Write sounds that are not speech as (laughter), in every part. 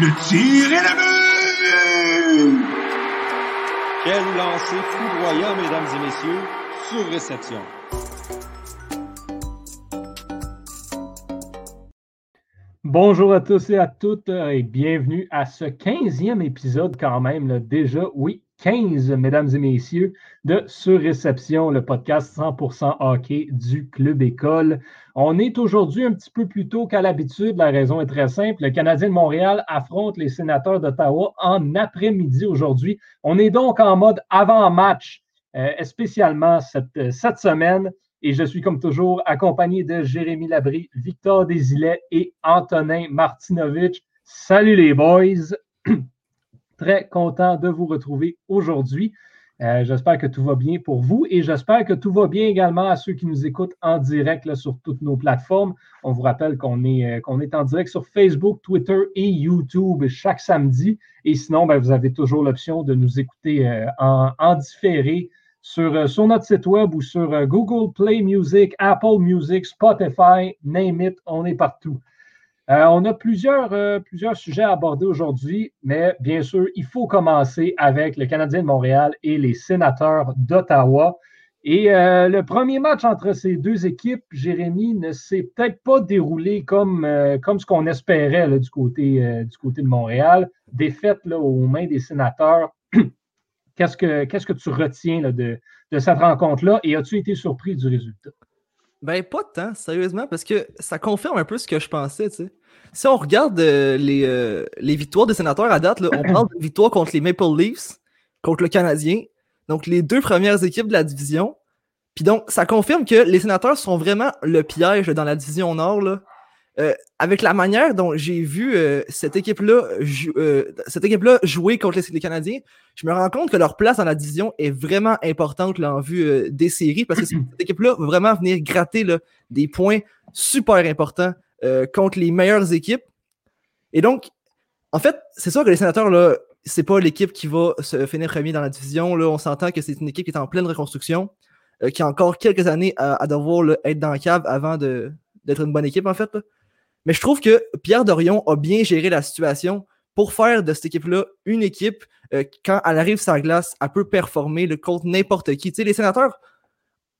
Le tir est le but! Quel lancer foudroyant, mesdames et messieurs, sur réception. Bonjour à tous et à toutes et bienvenue à ce 15e épisode quand même, là, déjà, oui, 15, mesdames et messieurs, de Surréception, le podcast 100% hockey du Club École. On est aujourd'hui un petit peu plus tôt qu'à l'habitude. La raison est très simple. Le Canadien de Montréal affronte les sénateurs d'Ottawa en après-midi aujourd'hui. On est donc en mode avant-match, euh, spécialement cette, cette semaine. Et je suis comme toujours accompagné de Jérémy Labry, Victor Desilets et Antonin Martinovitch. Salut les boys! (clears throat) Très content de vous retrouver aujourd'hui. Euh, j'espère que tout va bien pour vous et j'espère que tout va bien également à ceux qui nous écoutent en direct sur toutes nos plateformes. On vous rappelle qu'on est, euh, qu'on est en direct sur Facebook, Twitter et YouTube chaque samedi. Et sinon, ben, vous avez toujours l'option de nous écouter euh, en, en, différé sur, sur, notre site web ou sur Google Play Music, Apple Music, Spotify, name it, on est partout. Euh, on a plusieurs, euh, plusieurs sujets à aborder aujourd'hui, mais bien sûr, il faut commencer avec le Canadien de Montréal et les sénateurs d'Ottawa. Et euh, le premier match entre ces deux équipes, Jérémy, ne s'est peut-être pas déroulé comme, ce qu'on espérait du, côté, de Montréal. Défaite là, aux mains des sénateurs. (clears throat) qu'est-ce, que, que tu retiens de cette rencontre-là? Et as-tu été surpris du résultat? Ben, pas tant, sérieusement, parce que ça confirme un peu ce que je pensais, tu sais. Si on regarde euh, les, euh, les, victoires des sénateurs à date, là, on parle de victoires contre les Maple Leafs, contre le Canadien, donc les deux premières équipes de la division. Puis donc, ça confirme que les sénateurs sont vraiment le piège dans la division Nord, là. Euh, avec la manière dont j'ai vu cette équipe-là cette équipe-là jouer contre les, les, Canadiens, je me rends compte que leur place dans la division est vraiment importante là, en vue des séries parce que (clears throat) cette équipe-là va vraiment venir gratter là, des points super importants contre les meilleures équipes. Et donc, en fait, c'est sûr que les sénateurs, là, c'est pas l'équipe qui va se finir premier dans la division. Là. On s'entend que c'est une équipe qui est en pleine reconstruction, qui a encore quelques années à, devoir être dans la cave avant d'être une bonne équipe, en fait. Mais je trouve que Pierre Dorion a bien géré la situation pour faire de cette équipe-là une équipe, euh, quand elle arrive sur la glace, elle peut performer le contre n'importe qui. Tu sais, les sénateurs,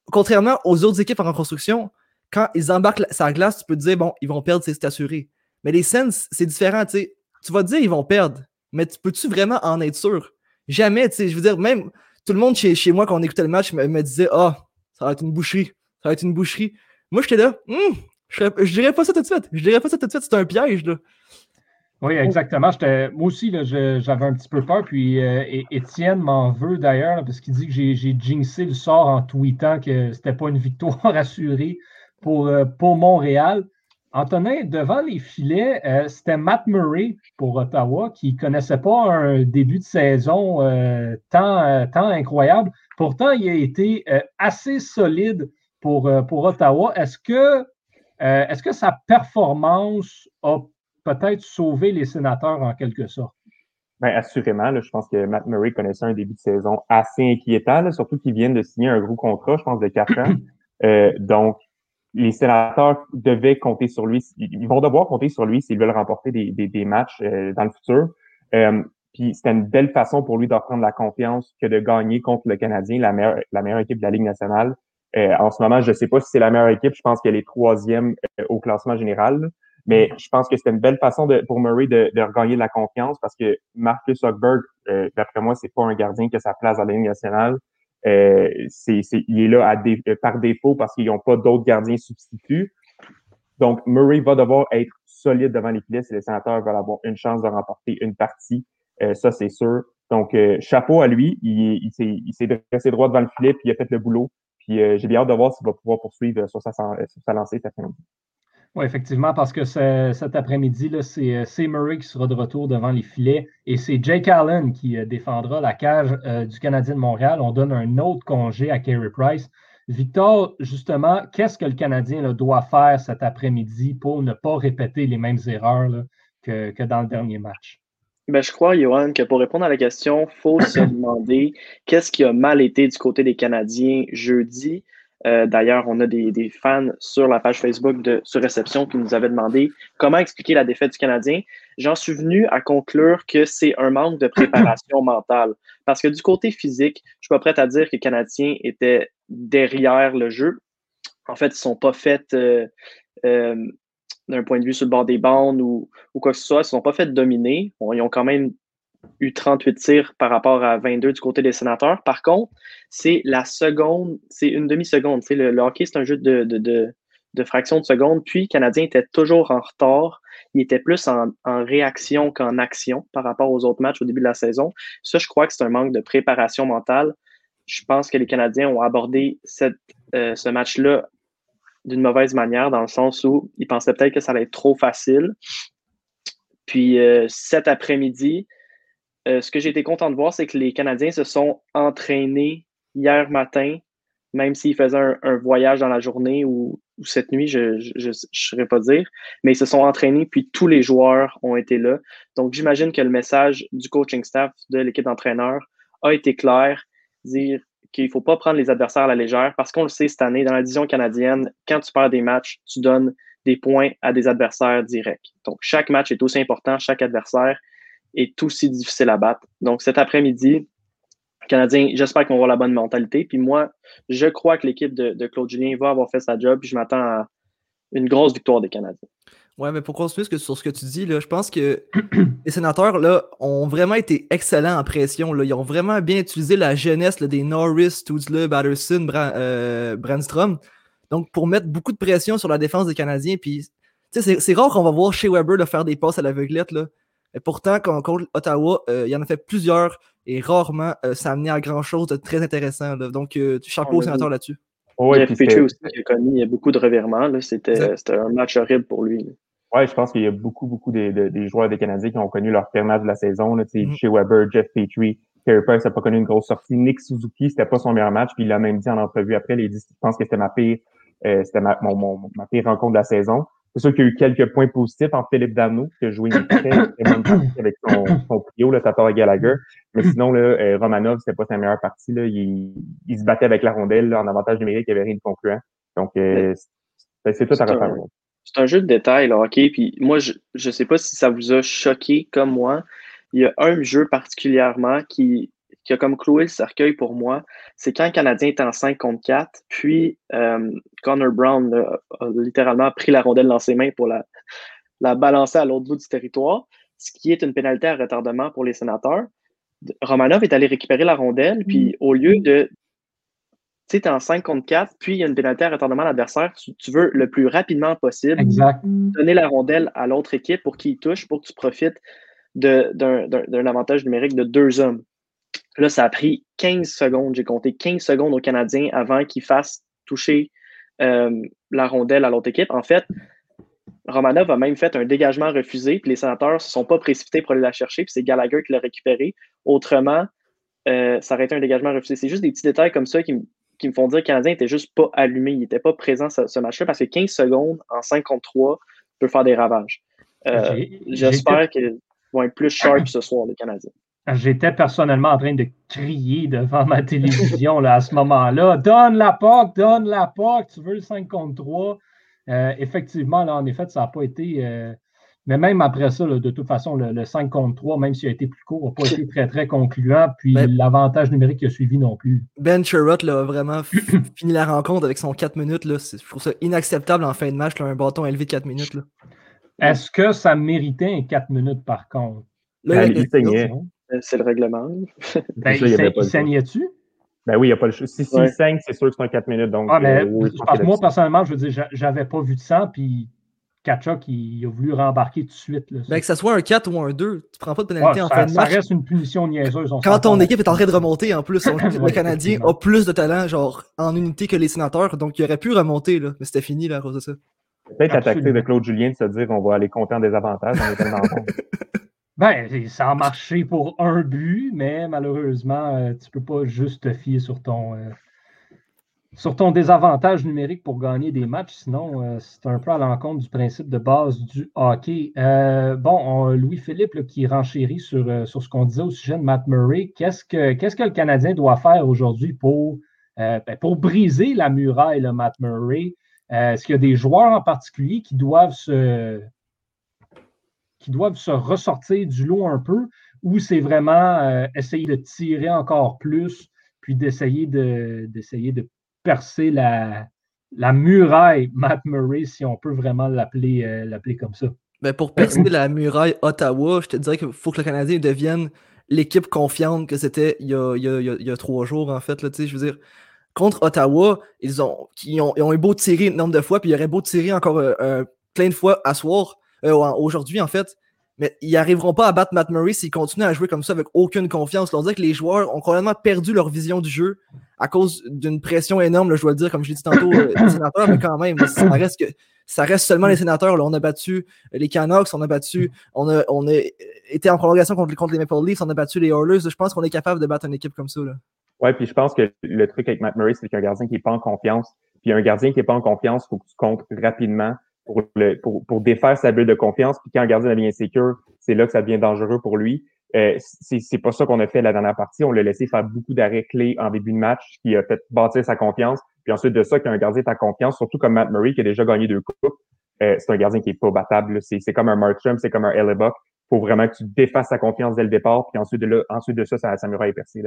contrairement aux autres équipes en reconstruction, quand ils embarquent sur la glace, tu peux te dire, bon, ils vont perdre, c'est assuré. Mais les Sens, c'est différent. Tu vas te dire, ils vont perdre. Mais tu peux-tu vraiment en être sûr? Jamais, tu sais. Je veux dire, même tout le monde chez, moi, quand on écoutait le match, me, disait, ah, ça va être une boucherie. Ça va être une boucherie. Moi, j'étais là, hum, je, je dirais pas ça tout de suite. Je dirais pas ça tout de suite. C'est un piège, là. Oui, exactement. Moi aussi, j'avais un petit peu peur. Puis euh, Étienne m'en veut d'ailleurs, parce qu'il dit que j'ai jinxé le sort en tweetant que c'était pas une victoire (laughs) assurée pour, euh, pour Montréal. Antonin, devant les filets, euh, c'était Matt Murray pour Ottawa qui ne connaissait pas un début de saison tant, tant incroyable. Pourtant, il a été assez solide pour, pour Ottawa. Est-ce que euh, est-ce que sa performance a peut-être sauvé les sénateurs en quelque sorte? Bien, assurément. je pense que Matt Murray connaissait un début de saison assez inquiétant, surtout qu'il vient de signer un gros contrat, je pense, de 4 ans. (clears throat) Euh, donc, les sénateurs devaient compter sur lui. Ils vont devoir compter sur lui s'ils veulent remporter des, matchs euh, dans le futur. puis c'était une belle façon pour lui de reprendre la confiance que de gagner contre le Canadien, la meilleure, la meilleure équipe de la Ligue nationale. Euh, en ce moment, je ne sais pas si c'est la meilleure équipe. Je pense qu'elle est troisième euh, au classement général. Mais je pense que c'était une belle façon de, pour Murray de, de, regagner de la confiance parce que Marcus Hochberg, euh, d'après moi, c'est pas un gardien qui a sa place à la Ligue nationale. Euh, c'est, il est là à par défaut parce qu'ils n'ont pas d'autres gardiens substituts. Donc, Murray va devoir être solide devant les filets si les sénateurs veulent avoir une chance de remporter une partie. ça, c'est sûr. Donc, chapeau à lui. Il, il, s'est, il s'est dressé droit devant le filet puis il a fait le boulot. Puis euh, j'ai bien hâte de voir s'il va pouvoir poursuivre euh, sur sa, sur sa lancée cet après-midi. Oui, effectivement, parce que cet après-midi, euh, c'est Murray qui sera de retour devant les filets et c'est Jake Allen qui défendra la cage du Canadien de Montréal. On donne un autre congé à Carey Price. Victor, justement, qu'est-ce que le Canadien doit faire cet après-midi pour ne pas répéter les mêmes erreurs que dans le dernier match? Ben, je crois, Johan, que pour répondre à la question, il faut se (clears throat) demander qu'est-ce qui a mal été du côté des Canadiens jeudi. Euh, D'ailleurs, on a des, des, fans sur la page Facebook de Sur Réception qui nous avaient demandé comment expliquer la défaite du Canadien. J'en suis venu à conclure que c'est un manque de préparation (clears throat) mentale. Parce que du côté physique, je suis pas prêt à dire que les Canadiens étaient derrière le jeu. En fait, ils sont pas faits euh, euh, d'un point de vue sur le bord des bandes ou, ou quoi que ce soit. Ils ne sont pas fait dominer. Ils ont quand même eu 38 tirs par rapport à 22 du côté des sénateurs. Par contre, c'est la seconde, c'est une demi-seconde. Le, le hockey, c'est un jeu de, de, de, de fraction de seconde. Puis, le Canadien était toujours en retard. Il était plus en, réaction qu'en action par rapport aux autres matchs au début de la saison. Ça, je crois que c'est un manque de préparation mentale. Je pense que les Canadiens ont abordé euh, ce match-là d'une mauvaise manière, dans le sens où ils pensaient peut-être que ça allait être trop facile. Puis euh, cet après-midi, euh, ce que j'ai été content de voir, c'est que les Canadiens se sont entraînés hier matin, même s'ils faisaient un, voyage dans la journée ou, ou cette nuit, je ne saurais pas dire, mais ils se sont entraînés, puis tous les joueurs ont été là. Donc j'imagine que le message du coaching staff de l'équipe d'entraîneurs a été clair, dire qu'il ne faut pas prendre les adversaires à la légère parce qu'on le sait cette année, dans la division canadienne, quand tu perds des matchs, tu donnes des points à des adversaires directs. Donc, chaque match est aussi important, chaque adversaire est aussi difficile à battre. Donc, cet après-midi, Canadien, j'espère qu'on va avoir la bonne mentalité. Puis moi, je crois que l'équipe de, de, Claude Julien va avoir fait sa job. Puis je m'attends à une grosse victoire des Canadiens. Ouais, mais pour continuer sur ce que tu dis, là, je pense que (clears throat) les sénateurs là, ont vraiment été excellents en pression. Là. Ils ont vraiment bien utilisé la jeunesse là, des Norris, Tootsler, Batterson, Bra euh, Brandstrom. Donc, pour mettre beaucoup de pression sur la défense des Canadiens. Puis, c'est rare qu'on va voir chez Weber là, faire des passes à l'aveuglette. Et pourtant, quand on contre Ottawa, euh, il y en a fait plusieurs et rarement euh, ça a amené à grand chose de très intéressant. Là. Donc, chapeau aux sénateurs là-dessus. Oh, ouais, Petrie aussi qui a connu beaucoup de revirements. C'était un match horrible pour lui. Oui, je pense qu'il y a beaucoup, beaucoup des, des, des, joueurs des Canadiens qui ont connu leur pire match de la saison. Là, mm. Chez Weber, Jeff Petrie, Carey Price n'a pas connu une grosse sortie. Nick Suzuki, c'était pas son meilleur match, puis il l'a même dit en entrevue après. Il dit Je pense que c'était ma pire, euh, c'était ma, mon, mon, ma pire rencontre de la saison. C'est sûr qu'il y a eu quelques points positifs en Philippe Dano, qui a joué une très, très bonne partie avec son, son trio, le Tatar Gallagher. Mais sinon, là, euh, Romanov, c'était pas sa meilleure partie. Là. Il, il se battait avec la rondelle là, en avantage numérique, il n'y avait rien de concluant. Donc, euh, c'est tout à refaire. C'est un jeu de détails, le hockey. Puis moi, je ne sais pas si ça vous a choqué comme moi. Il y a un jeu particulièrement qui, qui a comme cloué le cercueil pour moi. C'est quand le Canadien est en 5 contre 4, puis euh, Connor Brown a littéralement pris la rondelle dans ses mains pour la, la balancer à l'autre bout du territoire, ce qui est une pénalité à retardement pour les sénateurs. Romanov est allé récupérer la rondelle, puis au lieu de tu es en 5 contre 4, puis il y a une pénalité à retardement à l'adversaire, tu, tu, veux le plus rapidement possible exact. donner la rondelle à l'autre équipe pour qu'il touche, pour que tu profites d'un avantage numérique de deux hommes. Là, ça a pris 15 secondes. J'ai compté 15 secondes aux Canadiens avant qu'ils fassent toucher euh, la rondelle à l'autre équipe. En fait, Romanov a même fait un dégagement refusé, puis les sénateurs ne se sont pas précipités pour aller la chercher, puis c'est Gallagher qui l'a récupéré. Autrement, euh, ça aurait été un dégagement refusé. C'est juste des petits détails comme ça qui, qui me font dire que le Canadien n'était juste pas allumé, il n'était pas présent ce, ce match-là, parce que 15 secondes en 5 contre 3 peut faire des ravages. Euh, J'espère qu'ils vont être plus sharp ce soir, les Canadiens. J'étais personnellement en train de crier devant ma (laughs) télévision là, à ce moment-là. Donne la POC, donne la POC, tu veux le 5 contre 3. Euh, effectivement, là, en effet, ça n'a pas été. Euh, mais même après ça, là, de toute façon, le, le, 5 contre 3, même s'il a été plus court, n'a pas été très, très concluant. Puis ben, l'avantage numérique qui a suivi non plus. Ben Sherrod a vraiment (clears throat) fini la rencontre avec son 4 minutes. Là. Je trouve ça inacceptable en fin de match, là, un bâton élevé de 4 minutes. Est-ce que ça méritait un 4 minutes par contre? Là, il saignait. C'est le règlement. Ben, il il saignait-tu? Ben oui, il n'y a pas le choix. Si, si ouais. il saigne, c'est sûr que c'est un 4 minutes. Donc, ah, mais, euh, moi, personnellement, je veux dire, j'avais pas vu de sang, puis Kachuk, il a voulu rembarquer tout de suite. Là, ben, que ce soit un 4 ou un 2, tu prends pas de pénalité ouais, en ça, fin de match. Ça reste une punition niaiseuse. Quand ton équipe est en train de remonter, en plus, le (laughs) Canadien a plus de talent genre en unité que les sénateurs, donc il aurait pu remonter, là, mais c'était fini là, à cause de ça. Peut-être la tactique de Claude Julien de se dire on va aller compter en désavantage, on est tellement (laughs) bon. Ben, ça a marché pour un but, mais malheureusement, euh, tu ne peux pas juste te fier sur ton, euh, sur ton désavantage numérique pour gagner des matchs. Sinon, euh, c'est un peu à l'encontre du principe de base du hockey. bon, Louis-Philippe qui renchérit sur, sur ce qu'on disait au sujet de Matt Murray. Qu'est-ce que, qu'est-ce que le Canadien doit faire aujourd'hui pour ben, pour briser la muraille, le Matt Murray, est-ce qu'il y a des joueurs en particulier qui doivent se, qui doivent se ressortir du lot un peu ou c'est vraiment essayer de tirer encore plus puis d'essayer de, d'essayer de percer la, muraille (laughs) Matt Murray, si on peut vraiment l'appeler, euh, l'appeler comme ça? Ben pour percer la muraille Ottawa, je te dirais qu'il faut que le Canadien devienne l'équipe confiante que c'était il y a, il y a, trois jours, en fait. Là, je veux dire, contre Ottawa, ils ont, ont, ils ont eu beau tirer un nombre de fois, puis il y aurait beau tirer encore euh, euh, plein de fois à soir, aujourd'hui, en fait mais ils n'arriveront pas à battre Matt Murray s'ils continuent à jouer comme ça avec aucune confiance. On dirait que les joueurs ont complètement perdu leur vision du jeu à cause d'une pression énorme, je dois le dire, comme je l'ai dit tantôt, euh, les sénateurs, mais quand même, ça reste, que, ça reste seulement les sénateurs. Là. On a battu les Canucks, on a battu, on a, on a été en prolongation contre, contre les Maple Leafs, on a battu les Oilers. Je pense qu'on est capable de battre une équipe comme ça. Oui, puis je pense que le truc avec Matt Murray, c'est qu'un gardien qui n'est pas en confiance. Puis un gardien qui n'est pas en confiance, il faut que tu comptes rapidement pour, le, pour, pour défaire sa bulle de confiance. Puis quand un gardien devient insécure, c'est là que ça devient dangereux pour lui. Euh, c'est pas ça qu'on a fait la dernière partie. On l'a laissé faire beaucoup d'arrêts clés en début de match, qui a fait bâtir sa confiance. Puis ensuite de ça, quand un gardien ta confiance, surtout comme Matt Murray, qui a déjà gagné deux coupes, euh, c'est un gardien qui est pas battable. C'est comme un Markstrom, c'est comme un Hellebuck. faut vraiment que tu défasses sa confiance dès le départ, puis ensuite de, là, ensuite de ça, ça, ça est percé.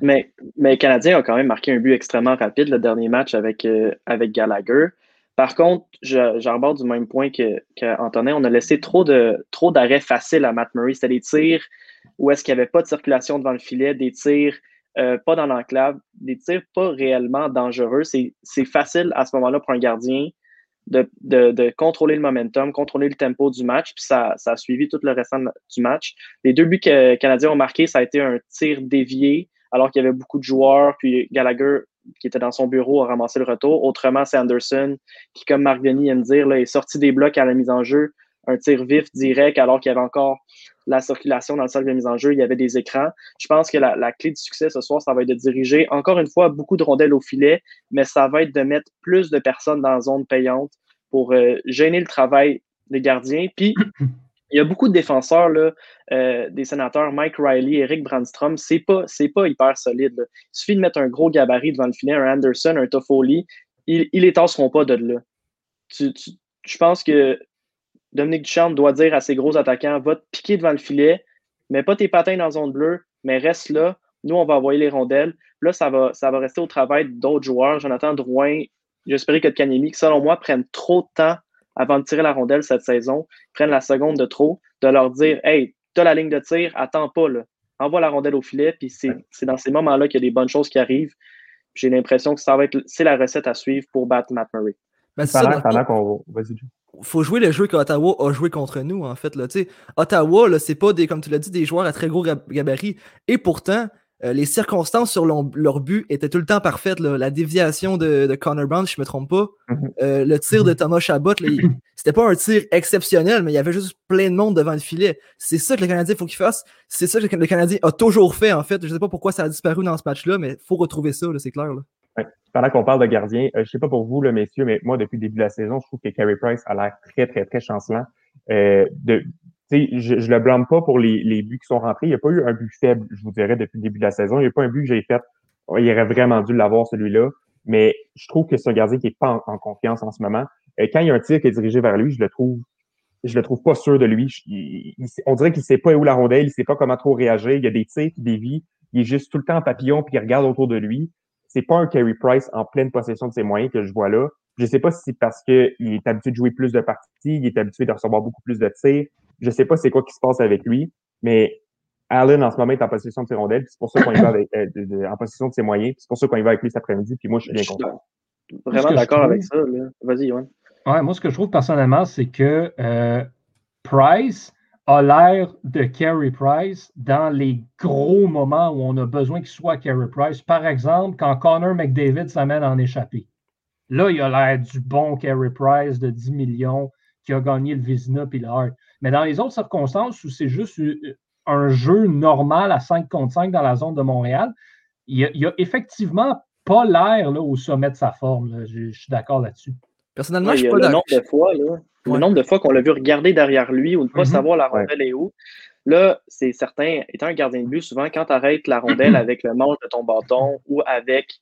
mais, mais les Canadiens ont quand même marqué un but extrêmement rapide le dernier match avec, euh, avec Gallagher. Par contre, j'arborde du même point que, On a laissé trop d'arrêts faciles à Matt Murray. C'était des tirs où est-ce qu'il n'y avait pas de circulation devant le filet, des tirs euh, pas dans l'enclave, des tirs pas réellement dangereux. C'est facile à ce moment-là pour un gardien de, contrôler le momentum, contrôler le tempo du match, puis ça, ça, a suivi tout le restant du match. Les deux buts que les Canadiens ont marqués, ça a été un tir dévié, alors qu'il y avait beaucoup de joueurs, puis Gallagher qui était dans son bureau a ramassé le retour. Autrement, c'est Anderson qui, comme Marc Denis aime dire, est sorti des blocs à la mise en jeu, un tir vif direct alors qu'il y avait encore la circulation dans le cercle de mise en jeu, il y avait des écrans. Je pense que la, clé du succès ce soir, ça va être de diriger encore une fois beaucoup de rondelles au filet, mais ça va être de mettre plus de personnes dans la zone payante pour euh, gêner le travail des gardiens. Puis (laughs) il y a beaucoup de défenseurs là, euh, des sénateurs, Mike Riley, Eric Brandstrom, c'est pas, pas hyper solide. Il suffit de mettre un gros gabarit devant le filet, un Anderson, un Toffoli, ils, ils les tasseront pas de là. je pense que Dominique Duchamp doit dire à ses gros attaquants va te piquer devant le filet, mets pas tes patins dans la zone bleue, mais reste là. Nous, on va envoyer les rondelles. Là, ça va, ça va rester au travail d'autres joueurs. Jonathan Drouin, j'espérais que Kanemi, qui selon moi prennent trop de temps avant de tirer la rondelle cette saison, prennent la seconde de trop, de leur dire Hey, tu as la ligne de tir, attends pas, là. envoie la rondelle au filet, puis c'est dans ces moments-là qu'il y a des bonnes choses qui arrivent. J'ai l'impression que ça va être c'est la recette à suivre pour battre Matt Murray. Ben, pendant, qu'on faut jouer le jeu qu'Ottawa a joué contre nous, en fait. Là. Ottawa, c'est pas des, comme tu l'as dit, des joueurs à très gros gabarit. Et pourtant, euh, les circonstances sur leur, but étaient tout le temps parfaites. La déviation de, Connor Brown, si je ne me trompe pas, mhm. euh, le tir de Thomas Chabot, (clears throat) c'était pas un tir exceptionnel, mais il y avait juste plein de monde devant le filet. C'est ça que le Canadien faut qu'il fasse. C'est ça que le Canadien a toujours fait, en fait. Je ne sais pas pourquoi ça a disparu dans ce match-là, mais il faut retrouver ça, c'est clair. Pendant qu'on parle de gardien, euh, je ne sais pas pour vous, messieurs, mais moi, depuis le début de la saison, je trouve que Carey Price a l'air très, très, très chancelant. de, je, je le blâme pas pour les, les, buts qui sont rentrés. Il n'y a pas eu un but faible, je vous dirais, depuis le début de la saison. Il n'y a pas un but que j'ai fait. Il aurait vraiment dû l'avoir, celui-là. Mais je trouve que c'est un gardien qui n'est pas en, confiance en ce moment. Euh, quand il y a un tir qui est dirigé vers lui, je le trouve je le trouve pas sûr de lui. on dirait qu'il sait pas où la rondelle, il sait pas comment trop réagir. Il y a des tirs qui dévient. Il est juste tout le temps en papillon puis il regarde autour de lui. C'est pas un Carey Price en pleine possession de ses moyens que je vois là. Je sais pas si c'est parce qu'il est habitué de jouer plus de parties, il est habitué de recevoir beaucoup plus de tirs. Je sais pas c'est quoi qui se passe avec lui, mais Allen, en ce moment, est en possession de ses rondelles. C'est pour ça qu'on y va avec, euh, en possession de ses moyens. C'est pour ça qu'on y va avec lui cet après-midi. Puis moi, je suis bien content. Vraiment d'accord avec ça. Vas-y, Yoann. Ouais, moi, ce que je trouve personnellement, c'est que euh, Price a l'air de Carey Price dans les gros moments où on a besoin qu'il soit Carey Price. Par exemple, quand Connor McDavid s'amène en échappée. Là, il a l'air du bon Carey Price de 10 millions qui a gagné le Vizina et le Hart. Mais dans les autres circonstances où c'est juste un jeu normal à 5 contre 5 dans la zone de Montréal, il n'y a, effectivement pas l'air au sommet de sa forme. Je, suis d'accord là-dessus. Personnellement, je suis pas d'accord. Le nombre de fois qu'on l'a vu regarder derrière lui ou ne pas mm-hmm. savoir la rondelle est où. Là, c'est certain, étant un gardien de but, souvent, quand tu arrêtes la rondelle avec le manche de ton bâton ou avec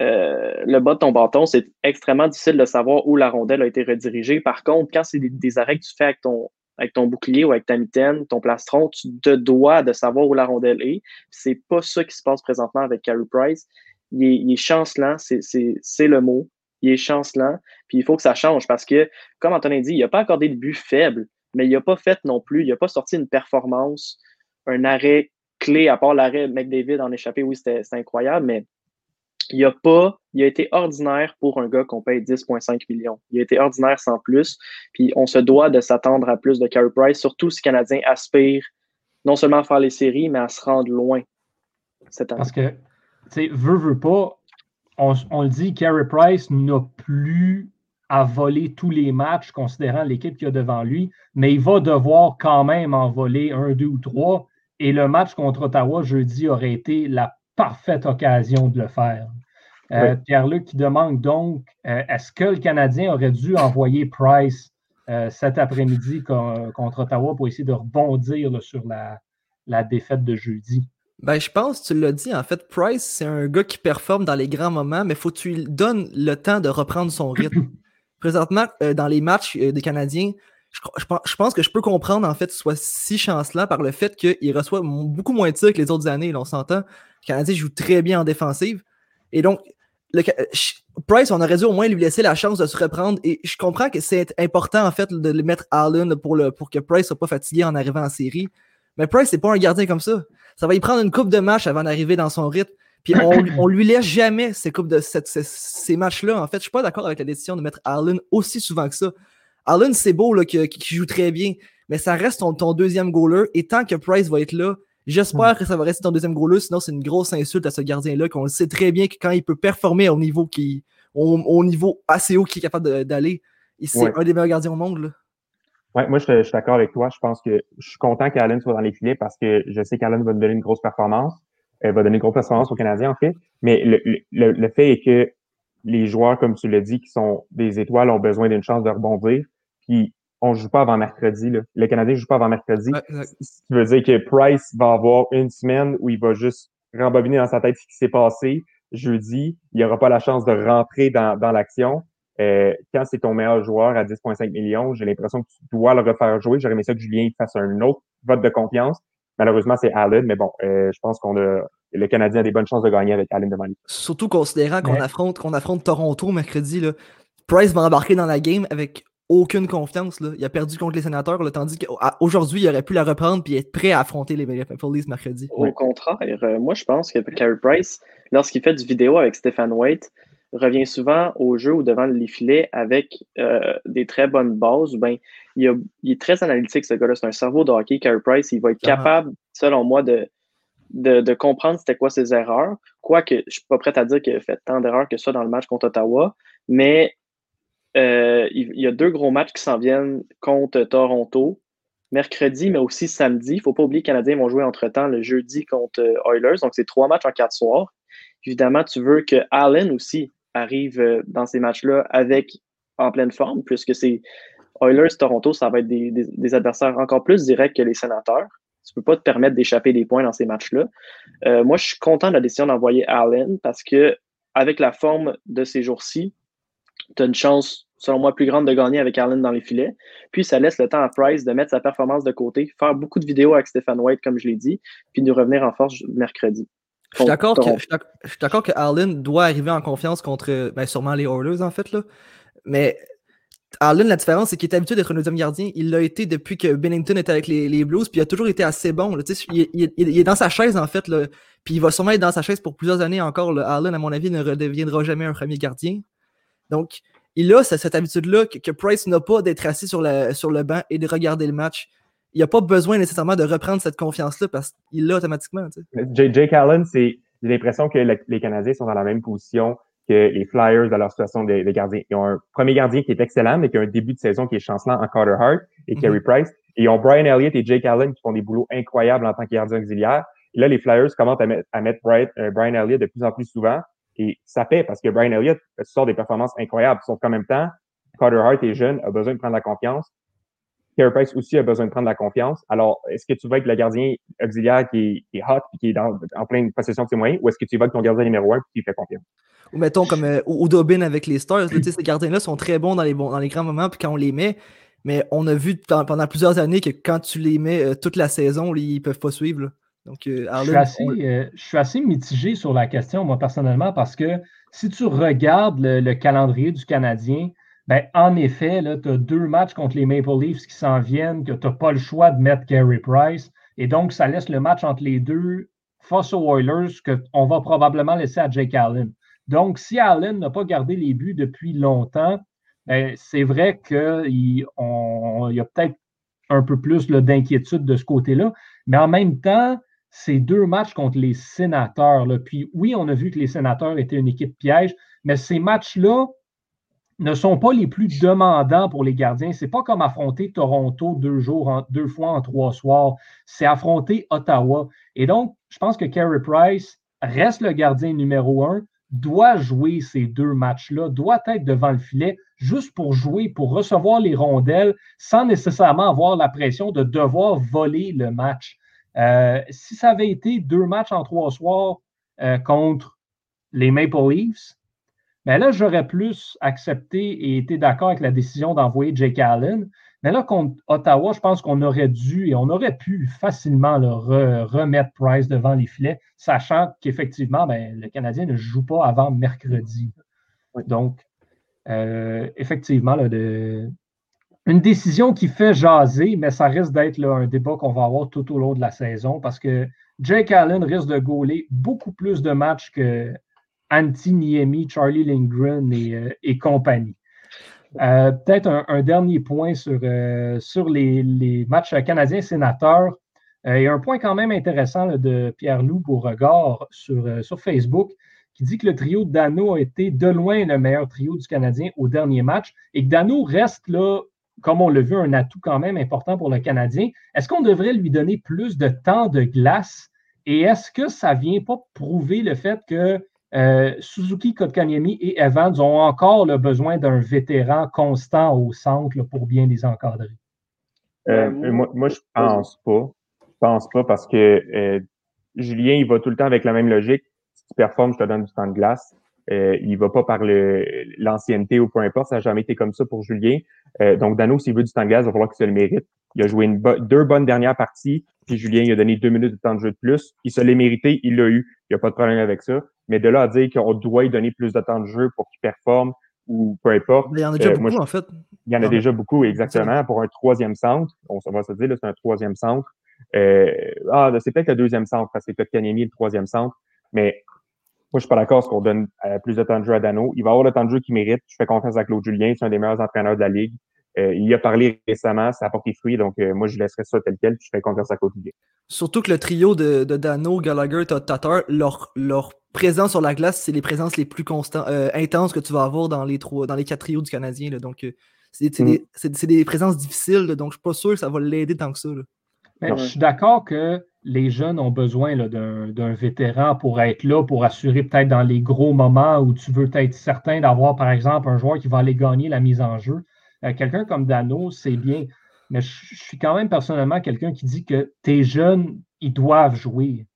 euh, le bas de ton bâton, c'est extrêmement difficile de savoir où la rondelle a été redirigée. Par contre, quand c'est des, arrêts que tu fais avec ton, avec ton bouclier ou avec ta mitaine, ton plastron, tu te dois de savoir où la rondelle est. C'est pas ça qui se passe présentement avec Carey Price. Il est, chancelant, c'est le mot. Il est chancelant. Puis il faut que ça change parce que, comme Antonin dit, il n'a pas accordé de but faible, mais il n'a pas fait non plus, il n'a pas sorti une performance, un arrêt clé, à part l'arrêt McDavid en échappé. Oui, c'était incroyable, mais il a pas, il a été ordinaire pour un gars qu'on paye 10,5 millions. Il a été ordinaire sans plus. Puis on se doit de s'attendre à plus de Carey Price, surtout si le Canadien aspire non seulement à faire les séries, mais à se rendre loin cette année. Parce que, tu sais, veut, veut pas, on, le dit, Carey Price n'a plus à voler tous les matchs, considérant l'équipe qu'il y a devant lui, mais il va devoir quand même en voler un, deux ou trois. Et le match contre Ottawa jeudi aurait été la parfaite occasion de le faire. Euh, Pierre-Luc qui demande donc euh, est-ce que le Canadien aurait dû envoyer Price euh, cet après-midi contre Ottawa pour essayer de rebondir sur la, la, défaite de jeudi? Ben, je pense, tu l'as dit, en fait, Price, c'est un gars qui performe dans les grands moments, mais faut que tu lui donnes le temps de reprendre son rythme. (laughs) Présentement, dans les matchs des Canadiens, je, pense que je peux comprendre en fait soit si chancelant par le fait qu'il reçoit beaucoup moins de tirs que les autres années. Là, on s'entend. Le Canadien joue très bien en défensive. Et donc, le, Price, on aurait dû au moins lui laisser la chance de se reprendre. Et je comprends que c'est important en fait de le mettre Allen pour, pour que Price soit pas fatigué en arrivant en série. Mais Price, c'est pas un gardien comme ça. Ça va y prendre une coupe de match avant d'arriver dans son rythme. Puis on, on lui laisse jamais ces, coupes de, matchs-là. En fait, je suis pas d'accord avec la décision de mettre Allen aussi souvent que ça. Allen, c'est beau là, qui, joue très bien, mais ça reste ton, deuxième goaler. Et tant que Price va être là, j'espère que ça va rester ton deuxième goaler. Sinon, c'est une grosse insulte à ce gardien-là, qu'on le sait très bien que quand il peut performer au niveau, qui, au, niveau assez haut qu'il est capable d'aller, c'est un des meilleurs gardiens au monde. Ouais, moi, je, suis d'accord avec toi. Je pense que je suis content qu'Allen soit dans les filets parce que je sais qu'Allen va nous donner une grosse performance. Elle va donner une grosse performance aux Canadiens, en fait. Mais le, le fait est que les joueurs, comme tu l'as dit, qui sont des étoiles, ont besoin d'une chance de rebondir. Puis on joue pas avant mercredi. Là. Le Canadien ne joue pas avant mercredi. ce qui veut dire que Price va avoir une semaine où il va juste rembobiner dans sa tête ce qui s'est passé. Jeudi, il n'aura pas la chance de rentrer dans, dans l'action. Euh, quand c'est ton meilleur joueur à 10,5 millions, j'ai l'impression que tu dois le refaire jouer. J'aurais aimé ça que Julien fasse un autre vote de confiance. Malheureusement, c'est Allen, mais bon, euh, je pense qu'on a le Canadien a des bonnes chances de gagner avec Allen devant lui. Surtout considérant qu'on affronte, qu'on affronte Toronto mercredi. Là. Price va embarquer dans la game avec aucune confiance. Là. Il a perdu contre les sénateurs, là, tandis qu'aujourd'hui, il aurait pu la reprendre et être prêt à affronter les Maple Leafs mercredi. Au contraire, euh, moi je pense que Carey Price, lorsqu'il fait du vidéo avec Stéphane White, revient souvent au jeu ou devant les filets avec euh, des très bonnes bases. Ben, il, est très analytique, ce gars-là. C'est un cerveau de hockey, Carey Price. Il va être ah. capable, selon moi, de, de, comprendre c'était quoi ses erreurs. Quoique, je ne suis pas prêt à dire qu'il a fait tant d'erreurs que ça dans le match contre Ottawa, mais euh, il, y a deux gros matchs qui s'en viennent contre Toronto, mercredi, mais aussi samedi. Il ne faut pas oublier que les Canadiens vont jouer entre-temps le jeudi contre euh, Oilers. Donc, c'est trois matchs en quatre soirs. Évidemment, tu veux que Allen aussi arrive euh, dans ces matchs-là avec en pleine forme, puisque c'est Oilers-Toronto, ça va être des, adversaires encore plus directs que les sénateurs. Tu ne peux pas te permettre d'échapper des points dans ces matchs-là. moi, je suis content de la décision d'envoyer Allen parce que avec la forme de ces jours-ci, tu as une chance, selon moi, plus grande de gagner avec Allen dans les filets. Puis ça laisse le temps à Price de mettre sa performance de côté, faire beaucoup de vidéos avec Stéphane White, comme je l'ai dit, puis de revenir en force mercredi. Je suis d'accord que, que Allen doit arriver en confiance contre ben, sûrement les Oilers, en fait. Là. Mais Allen, la différence, c'est qu'il est habitué d'être un deuxième gardien. Il l'a été depuis que Bennington était avec les, Blues, puis il a toujours été assez bon. il, est dans sa chaise, en fait. Là, puis il va sûrement être dans sa chaise pour plusieurs années encore. Allen, à mon avis, ne redeviendra jamais un premier gardien. Donc, il a cette, habitude-là que, Price n'a pas d'être assis sur, sur le banc et de regarder le match. Il n'a pas besoin nécessairement de reprendre cette confiance-là parce qu'il l'a automatiquement. Jake Allen, c'est j'ai l'impression que les Canadiens sont dans la même position que les Flyers dans leur situation des, gardiens. Ils ont un premier gardien qui est excellent, mais qui a un début de saison qui est chancelant en Carter Hart et mm Carey Price. Et ils ont Brian Elliott et Jake Allen qui font des boulots incroyables en tant que gardien auxiliaire. Et là, les Flyers commencent à mettre, à mettre Brian, euh, Brian Elliott de plus en plus souvent. Et ça fait parce que Brian Elliott sort des performances incroyables. Sauf qu'en même temps, Carter Hart est jeune, a besoin de prendre la confiance. Carey Price aussi a besoin de prendre la confiance. Alors, est-ce que tu vas avec le gardien auxiliaire qui est, hot et qui est en pleine possession de ses moyens, ou est-ce que tu vas avec ton gardien numéro un qui fait confiance? Ou mettons comme euh, Udobin avec les Stars, sais, ces gardiens-là sont très bons dans les, dans les grands moments, puis quand on les met, mais on a vu pendant plusieurs années que quand tu les mets euh, toute la saison, ils ne peuvent pas suivre. Donc, euh, je, suis assez, mitigé sur la question, moi, personnellement, parce que si tu regardes le, calendrier du Canadien, ben, en effet, tu as deux matchs contre les Maple Leafs qui s'en viennent, que tu n'as pas le choix de mettre Gary Price. Et donc, ça laisse le match entre les deux face aux Oilers qu'on va probablement laisser à Jake Allen. Donc, si Allen n'a pas gardé les buts depuis longtemps, ben, c'est vrai qu'il y a peut-être un peu plus d'inquiétude de ce côté-là. Mais en même temps, c'est deux matchs contre les sénateurs. Puis oui, on a vu que les sénateurs étaient une équipe piège, mais ces matchs-là ne sont pas les plus demandants pour les gardiens. Ce n'est pas comme affronter Toronto deux deux fois en trois soirs. C'est affronter Ottawa. Et donc, je pense que Carey Price reste le gardien numéro un, doit jouer ces deux matchs-là, doit être devant le filet juste pour jouer, pour recevoir les rondelles sans nécessairement avoir la pression de devoir voler le match. Euh, si ça avait été deux matchs en trois soirs euh, contre les Maple Leafs, mais ben là, j'aurais plus accepté et été d'accord avec la décision d'envoyer Jake Allen. Mais là, contre Ottawa, je pense qu'on aurait dû et on aurait pu facilement le remettre Price devant les filets, sachant qu'effectivement, ben, le Canadien ne joue pas avant mercredi. Donc, euh, effectivement, de, une décision qui fait jaser, mais ça risque d'être un débat qu'on va avoir tout au long de la saison parce que Jake Allen risque de gauler beaucoup plus de matchs que Antti Niemi, Charlie Lindgren et euh, compagnie. Euh, peut-être un, dernier point sur, euh, les, matchs canadiens sénateurs. Euh, et un point quand même intéressant de Pierre-Loup Beauregard sur, sur Facebook qui dit que le trio de Dano a été de loin le meilleur trio du Canadien au dernier match et que Dano reste là, comme on l'a vu, un atout quand même important pour le Canadien. Est-ce qu'on devrait lui donner plus de temps de glace? Et est-ce que ça ne vient pas prouver le fait que euh, Suzuki, Kotkaniemi et Evans ont encore le besoin d'un vétéran constant au centre pour bien les encadrer? Euh, moi, je pense pas. Je pense pas parce que euh, Julien, il va tout le temps avec la même logique. Si tu performes, je te donne du temps de glace. Il va pas par l'ancienneté ou peu importe. Ça n'a jamais été comme ça pour Julien. donc, Dano, s'il veut du temps de glace, il va falloir qu'il se le mérite. Il a joué deux bonnes dernières parties. Puis Julien, il a donné deux minutes de temps de jeu de plus. Il se l'est mérité, il l'a eu. Il n'y a pas de problème avec ça. Mais de là à dire qu'on doit lui donner plus de temps de jeu pour qu'il performe ou peu importe. il y en a déjà euh, beaucoup, en fait. Il y en a déjà beaucoup, exactement. Pour un troisième centre, on va se dire, c'est un troisième centre. Euh, ah, c'est peut-être le deuxième centre, parce que c'est peut-être le troisième centre. Mais moi, je suis pas d'accord ce qu'on donne euh, plus de temps de jeu à Dano. Il va avoir le temps de jeu qu'il mérite. Je fais confiance à Claude Julien. C'est un des meilleurs entraîneurs de la Ligue. Euh, il y a parlé récemment, ça a porté fruit, donc euh, moi, je laisserai ça tel quel, puis je fais confiance à côté. Surtout que le trio de, Dano, Gallagher, Tatar, leur, leur présence sur la glace, c'est les présences les plus constantes, intenses que tu vas avoir dans les, trois, dans les quatre trios du Canadien. donc, c'est mm. des, des, présences difficiles, donc je suis pas sûr que ça va l'aider tant que ça. Je suis d'accord que les jeunes ont besoin d'un vétéran pour être là, pour assurer peut-être dans les gros moments où tu veux être certain d'avoir, par exemple, un joueur qui va aller gagner la mise en jeu. Euh, quelqu'un comme Dano, c'est bien, mais je, suis quand même personnellement quelqu'un qui dit que tes jeunes, ils doivent jouer.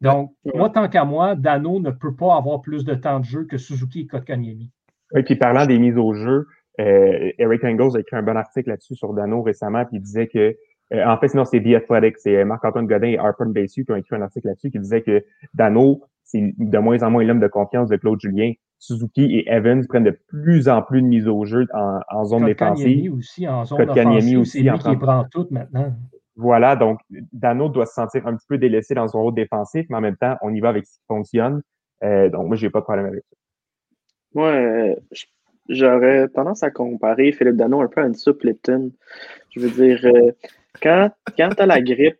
Donc, moi, tant qu'à moi, Dano ne peut pas avoir plus de temps de jeu que Suzuki et Kotkaniemi. Oui, puis parlant des mises au jeu, euh, Eric Engels a écrit un bon article là-dessus sur Dano récemment, puis il disait que, euh, en fait, sinon, c'est The Athletic, c'est Marc-Antoine Godin et Harper Basu qui ont écrit un article là-dessus qui disait que Dano, c'est de moins en moins l'homme de confiance de Claude Julien. Suzuki et Evans prennent de plus en plus de mises au jeu en, en zone défensive. aussi en zone offensive, c'est lui qui prend tout maintenant. Voilà, donc Dano doit se sentir un petit peu délaissé dans son rôle défensif, mais en même temps, on y va avec ce qui fonctionne. Euh, donc, moi, j'ai pas de problème avec ça. Moi, euh, j'aurais tendance à comparer Philippe Dano un peu à une soupe Lipton. Je veux dire, euh, quand, quand tu as la grippe,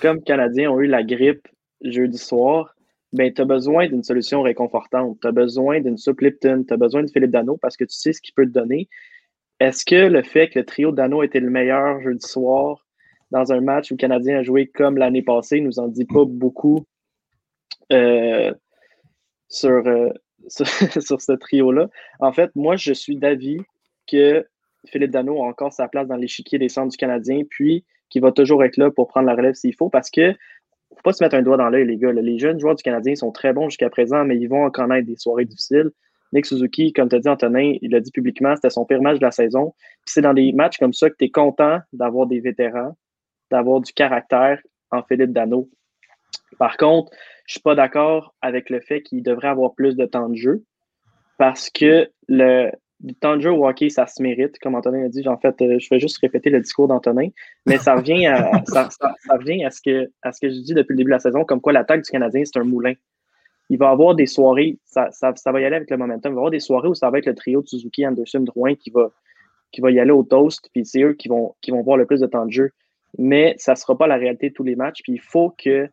comme Canadiens ont eu la grippe jeudi soir, ben, tu as besoin d'une solution réconfortante. Tu as besoin d'une soupe Lipton, tu as besoin de Philippe Dano parce que tu sais ce qu'il peut te donner. Est-ce que le fait que le trio Dano était le meilleur jeudi soir dans un match où le Canadien a joué comme l'année passée nous en dit pas beaucoup euh, sur, euh, (laughs) sur, ce trio-là? En fait, moi, je suis d'avis que Philippe Dano a encore sa place dans l'échiquier des centres du Canadien, puis qu'il va toujours être là pour prendre la relève s'il faut, parce que faut pas se mettre un doigt dans l'œil, les gars. Les jeunes joueurs du Canadien sont très bons jusqu'à présent, mais ils vont connaître des soirées difficiles. Nick Suzuki, comme tu as dit, Antonin, il l'a dit publiquement, c'était son pire match de la saison. C'est dans des matchs comme ça que tu es content d'avoir des vétérans, d'avoir du caractère en Philippe Dano. Par contre, je suis pas d'accord avec le fait qu'il devrait avoir plus de temps de jeu parce que le, temps de jeu au hockey, ça se mérite, comme Antonin a dit. En fait, euh, je vais juste répéter le discours d'Antonin, mais ça revient à, (laughs) ça, revient à ce, que, à ce que je dis depuis le début de la saison, comme quoi l'attaque du Canadien, c'est un moulin. Il va y avoir des soirées, ça, ça, va y aller avec le momentum, il va y avoir des soirées où ça va être le trio de Suzuki, Anderson, Drouin qui va, qui va y aller au toast, puis c'est eux qui vont, qui vont voir le plus de temps de jeu. Mais ça ne sera pas la réalité de tous les matchs, puis il faut que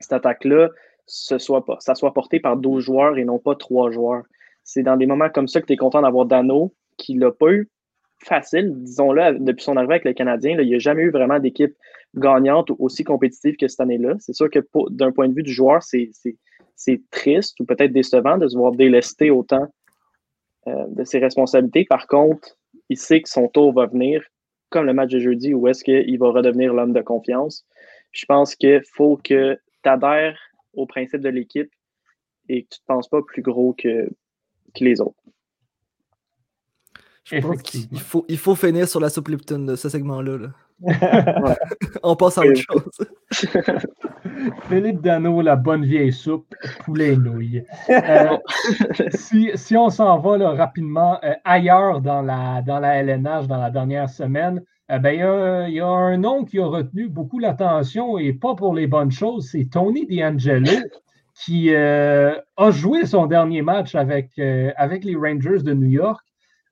cette attaque-là, ce soit pas, ça soit porté par 12 joueurs et non pas 3 joueurs. C'est dans des moments comme ça que tu es content d'avoir Dano, qui l'a pas eu facile, disons-le, depuis son arrivée avec le Canadien. il n'y a jamais eu vraiment d'équipe gagnante ou aussi compétitive que cette année-là. C'est sûr que d'un point de vue du joueur, c'est triste ou peut-être décevant de se voir délester autant euh, de ses responsabilités. Par contre, il sait que son tour va venir, comme le match de jeudi, où est-ce qu'il va redevenir l'homme de confiance. Je pense qu'il faut que tu adhères au principe de l'équipe et que tu ne te penses pas plus gros que, que les autres. Je pense qu'il faut, il faut finir sur la soupe Lipton de ce segment-là. (laughs) On passe à autre chose. (laughs) Philippe Dano, la bonne vieille soupe, poulet et nouilles. Euh, (laughs) si, si, on s'en va rapidement euh, ailleurs dans la, dans la LNH dans la dernière semaine, eh ben, il, y a, un nom qui a retenu beaucoup l'attention et pas pour les bonnes choses, c'est Tony D'Angelo qui euh, a joué son dernier match avec, euh, les Rangers de New York,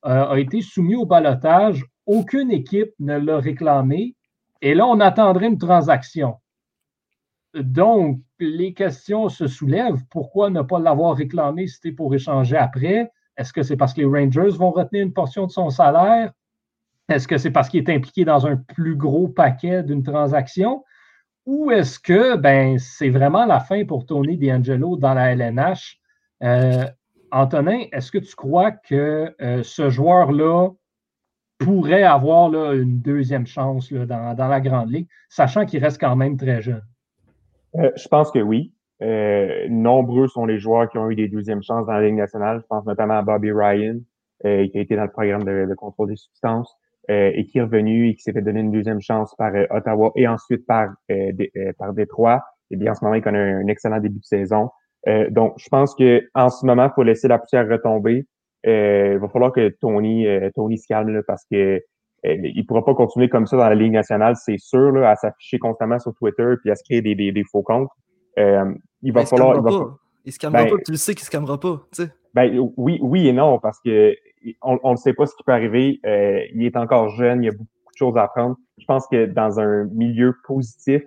euh, a été soumis au balotage. Aucune équipe ne l'a réclamé. Et là, on attendrait une transaction. Donc, les questions se soulèvent. Pourquoi ne pas l'avoir réclamé si c'était pour échanger après? Est-ce que c'est parce que les Rangers vont retenir une portion de son salaire? Est-ce que c'est parce qu'il est impliqué dans un plus gros paquet d'une transaction? Ou est-ce que ben, c'est vraiment la fin pour Tony D'Angelo dans la LNH? Euh, Antonin, est-ce que tu crois que euh, ce joueur-là pourrait avoir là, une deuxième chance dans, la Grande Ligue, sachant qu'il reste quand même très jeune? Euh, je pense que oui. nombreux sont les joueurs qui ont eu des deuxièmes chances dans la Ligue nationale. Je pense notamment à Bobby Ryan, qui a été dans le programme de contrôle des substances. Euh, et qui est revenu et qui s'est fait donner une deuxième chance par euh, Ottawa et ensuite par, euh, par Détroit. Et bien, en ce moment, il connaît un, excellent début de saison. donc, je pense que en ce moment, il faut laisser la poussière retomber. il va falloir que Tony, Tony se calme parce que il pourra pas continuer comme ça dans la Ligue nationale, c'est sûr, là, à s'afficher constamment sur Twitter puis à se créer des, des, des faux comptes. il va falloir. Il, va, il se calmera ben pas, tu le sais qu'il se calmera pas. Tu sais. Ben, oui, oui et non, parce que on ne sait pas ce qui peut arriver. Euh, il est encore jeune, il y a beaucoup de choses à apprendre. Je pense que dans un milieu positif,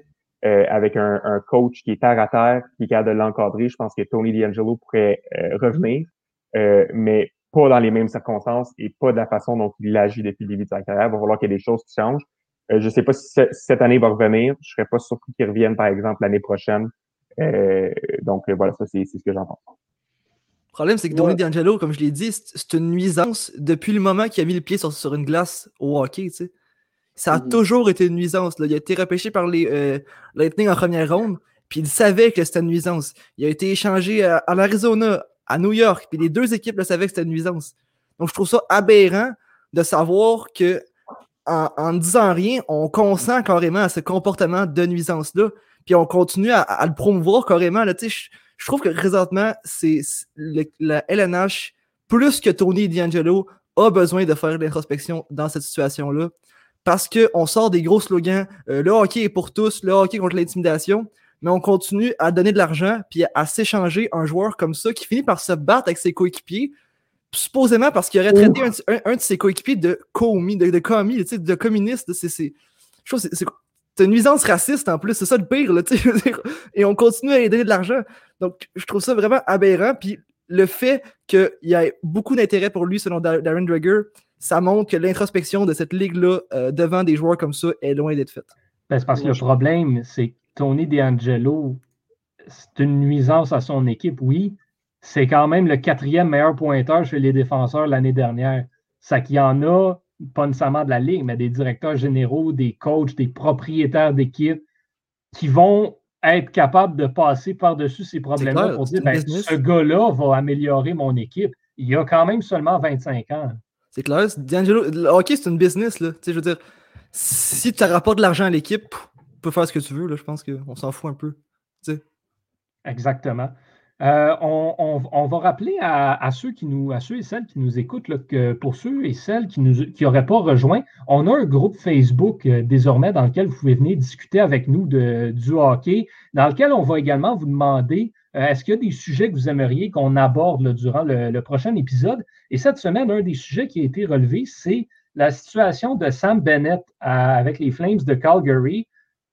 euh, avec un, coach qui est terre à terre, qui est capable de l'encadrer, je pense que Tony D'Angelo pourrait euh, revenir, mais pas dans les mêmes circonstances et pas de la façon dont il agit depuis le début de sa carrière. Il va falloir qu'il y ait des choses qui changent. je ne sais pas si, cette année va revenir. Je serais pas surpris qu'il revienne, par exemple, l'année prochaine. donc voilà, ça c'est ce que j'en pense. Le problème, c'est que Tony D'Angelo, comme je l'ai dit, c'est une nuisance depuis le moment qu'il a mis le pied sur, sur une glace au hockey. Ça a mhm. toujours été une nuisance. Là. Il a été repêché par les euh, Lightning en première ronde, puis il savait que c'était une nuisance. Il a été échangé à, l'Arizona, à New York, puis les deux équipes le savaient que c'était une nuisance. Donc je trouve ça aberrant de savoir que en, ne disant rien, on consent carrément à ce comportement de nuisance-là, puis on continue à, le promouvoir carrément. Là, je, je trouve que présentement, c'est la LNH, plus que Tony D'Angelo, a besoin de faire l'introspection dans cette situation-là. Parce qu'on sort des gros slogans, euh, le hockey est pour tous, le hockey contre l'intimidation, mais on continue à donner de l'argent puis à, s'échanger un joueur comme ça qui finit par se battre avec ses coéquipiers, supposément parce qu'il aurait traité un, de ses coéquipiers de commis, de, de commis, de communiste. C'est, je trouve c'est c'est une nuisance raciste en plus, c'est ça le pire, là, et on continue à donner de l'argent. Donc, je trouve ça vraiment aberrant. Puis le fait qu'il y ait beaucoup d'intérêt pour lui, selon Darren Drager, ça montre que l'introspection de cette ligue-là euh, devant des joueurs comme ça est loin d'être faite. Ben, c'est parce que le problème, c'est que Tony DeAngelo, c'est une nuisance à son équipe, oui. C'est quand même le quatrième meilleur pointeur chez les défenseurs l'année dernière. Ça qu'il y en a pas nécessairement de la ligue, mais des directeurs généraux, des coachs, des propriétaires d'équipe qui vont être capables de passer par-dessus ces problèmes-là pour dire ben, ce gars-là va améliorer mon équipe. Il a quand même seulement 25 ans. C'est clair. D'Angelo, le c'est une business. Là. Je veux dire, si tu rapportes de l'argent à l'équipe, tu peux faire ce que tu veux. Là. Je pense qu'on s'en fout un peu. Exactement. Euh, on, va rappeler à, ceux qui et celles qui nous écoutent que pour ceux et celles qui n'auraient pas rejoint, on a un groupe Facebook euh, désormais dans lequel vous pouvez venir discuter avec nous du hockey, dans lequel on va également vous demander euh, est-ce qu'il y a des sujets que vous aimeriez qu'on aborde durant le, prochain épisode? Et cette semaine, un des sujets qui a été relevé, c'est la situation de Sam Bennett avec les Flames de Calgary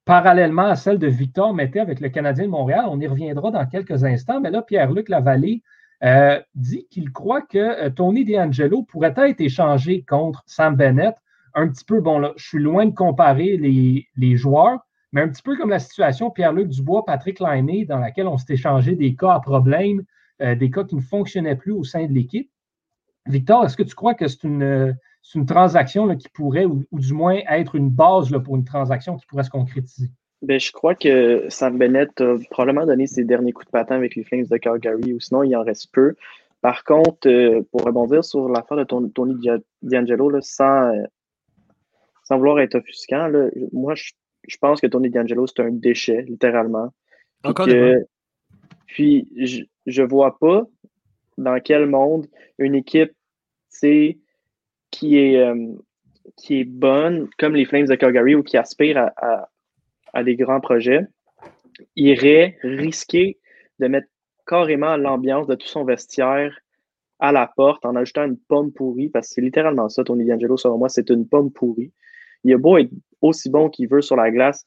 parallèlement à celle de Victor Mété avec le Canadien de Montréal. On y reviendra dans quelques instants, mais là, Pierre-Luc Lavallée euh, dit qu'il croit que euh, Tony D'Angelo pourrait être échangé contre Sam Bennett. Un petit peu, bon, là, je suis loin de comparer les, joueurs, mais un petit peu comme la situation Pierre-Luc Dubois, Patrick Lainé, dans laquelle on s'est échangé des cas à problème, euh, des cas qui ne fonctionnaient plus au sein de l'équipe. Victor, est-ce que tu crois que c'est une, c'est une transaction qui pourrait, ou, du moins être une base là, pour une transaction qui pourrait se concrétiser? Ben, je crois que Sam Bennett a probablement donné ses derniers coups de patin avec les Flames de Calgary, ou sinon il en reste peu. Par contre, euh, pour rebondir sur l'affaire de Tony D'Angelo, sans, euh, sans vouloir être offusquant, moi, je, pense que Tony D'Angelo, c'est un déchet, littéralement. Encore Puis, je ne vois pas dans quel monde une équipe, c'est qui est, euh, qui est bonne, comme les Flames de Calgary ou qui aspire à, à, des grands projets, irait risquer de mettre carrément l'ambiance de tout son vestiaire à la porte en ajoutant une pomme pourrie, parce que c'est littéralement ça, Tony D'Angelo, selon moi, c'est une pomme pourrie. Il a beau être aussi bon qu'il veut sur la glace.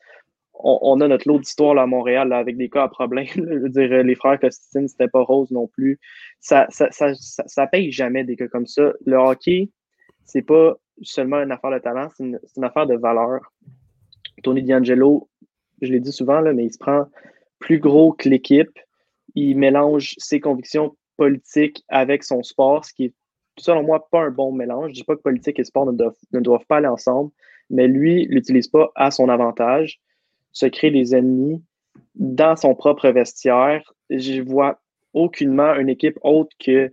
On, a notre lot d'histoire à Montréal avec des cas à problème. Je veux dire, les frères Costin, c'était pas rose non plus. Ça ça, ça, ça, paye jamais des cas comme ça. Le hockey, c'est pas seulement une affaire de talent, c'est une, affaire de valeur. Tony D'Angelo, je l'ai dit souvent, là, mais il se prend plus gros que l'équipe. Il mélange ses convictions politiques avec son sport, ce qui est, selon moi, pas un bon mélange. Je dis pas que politique et sport ne doivent, pas aller ensemble, mais lui l'utilise pas à son avantage, se crée des ennemis dans son propre vestiaire. Je vois aucunement une équipe autre que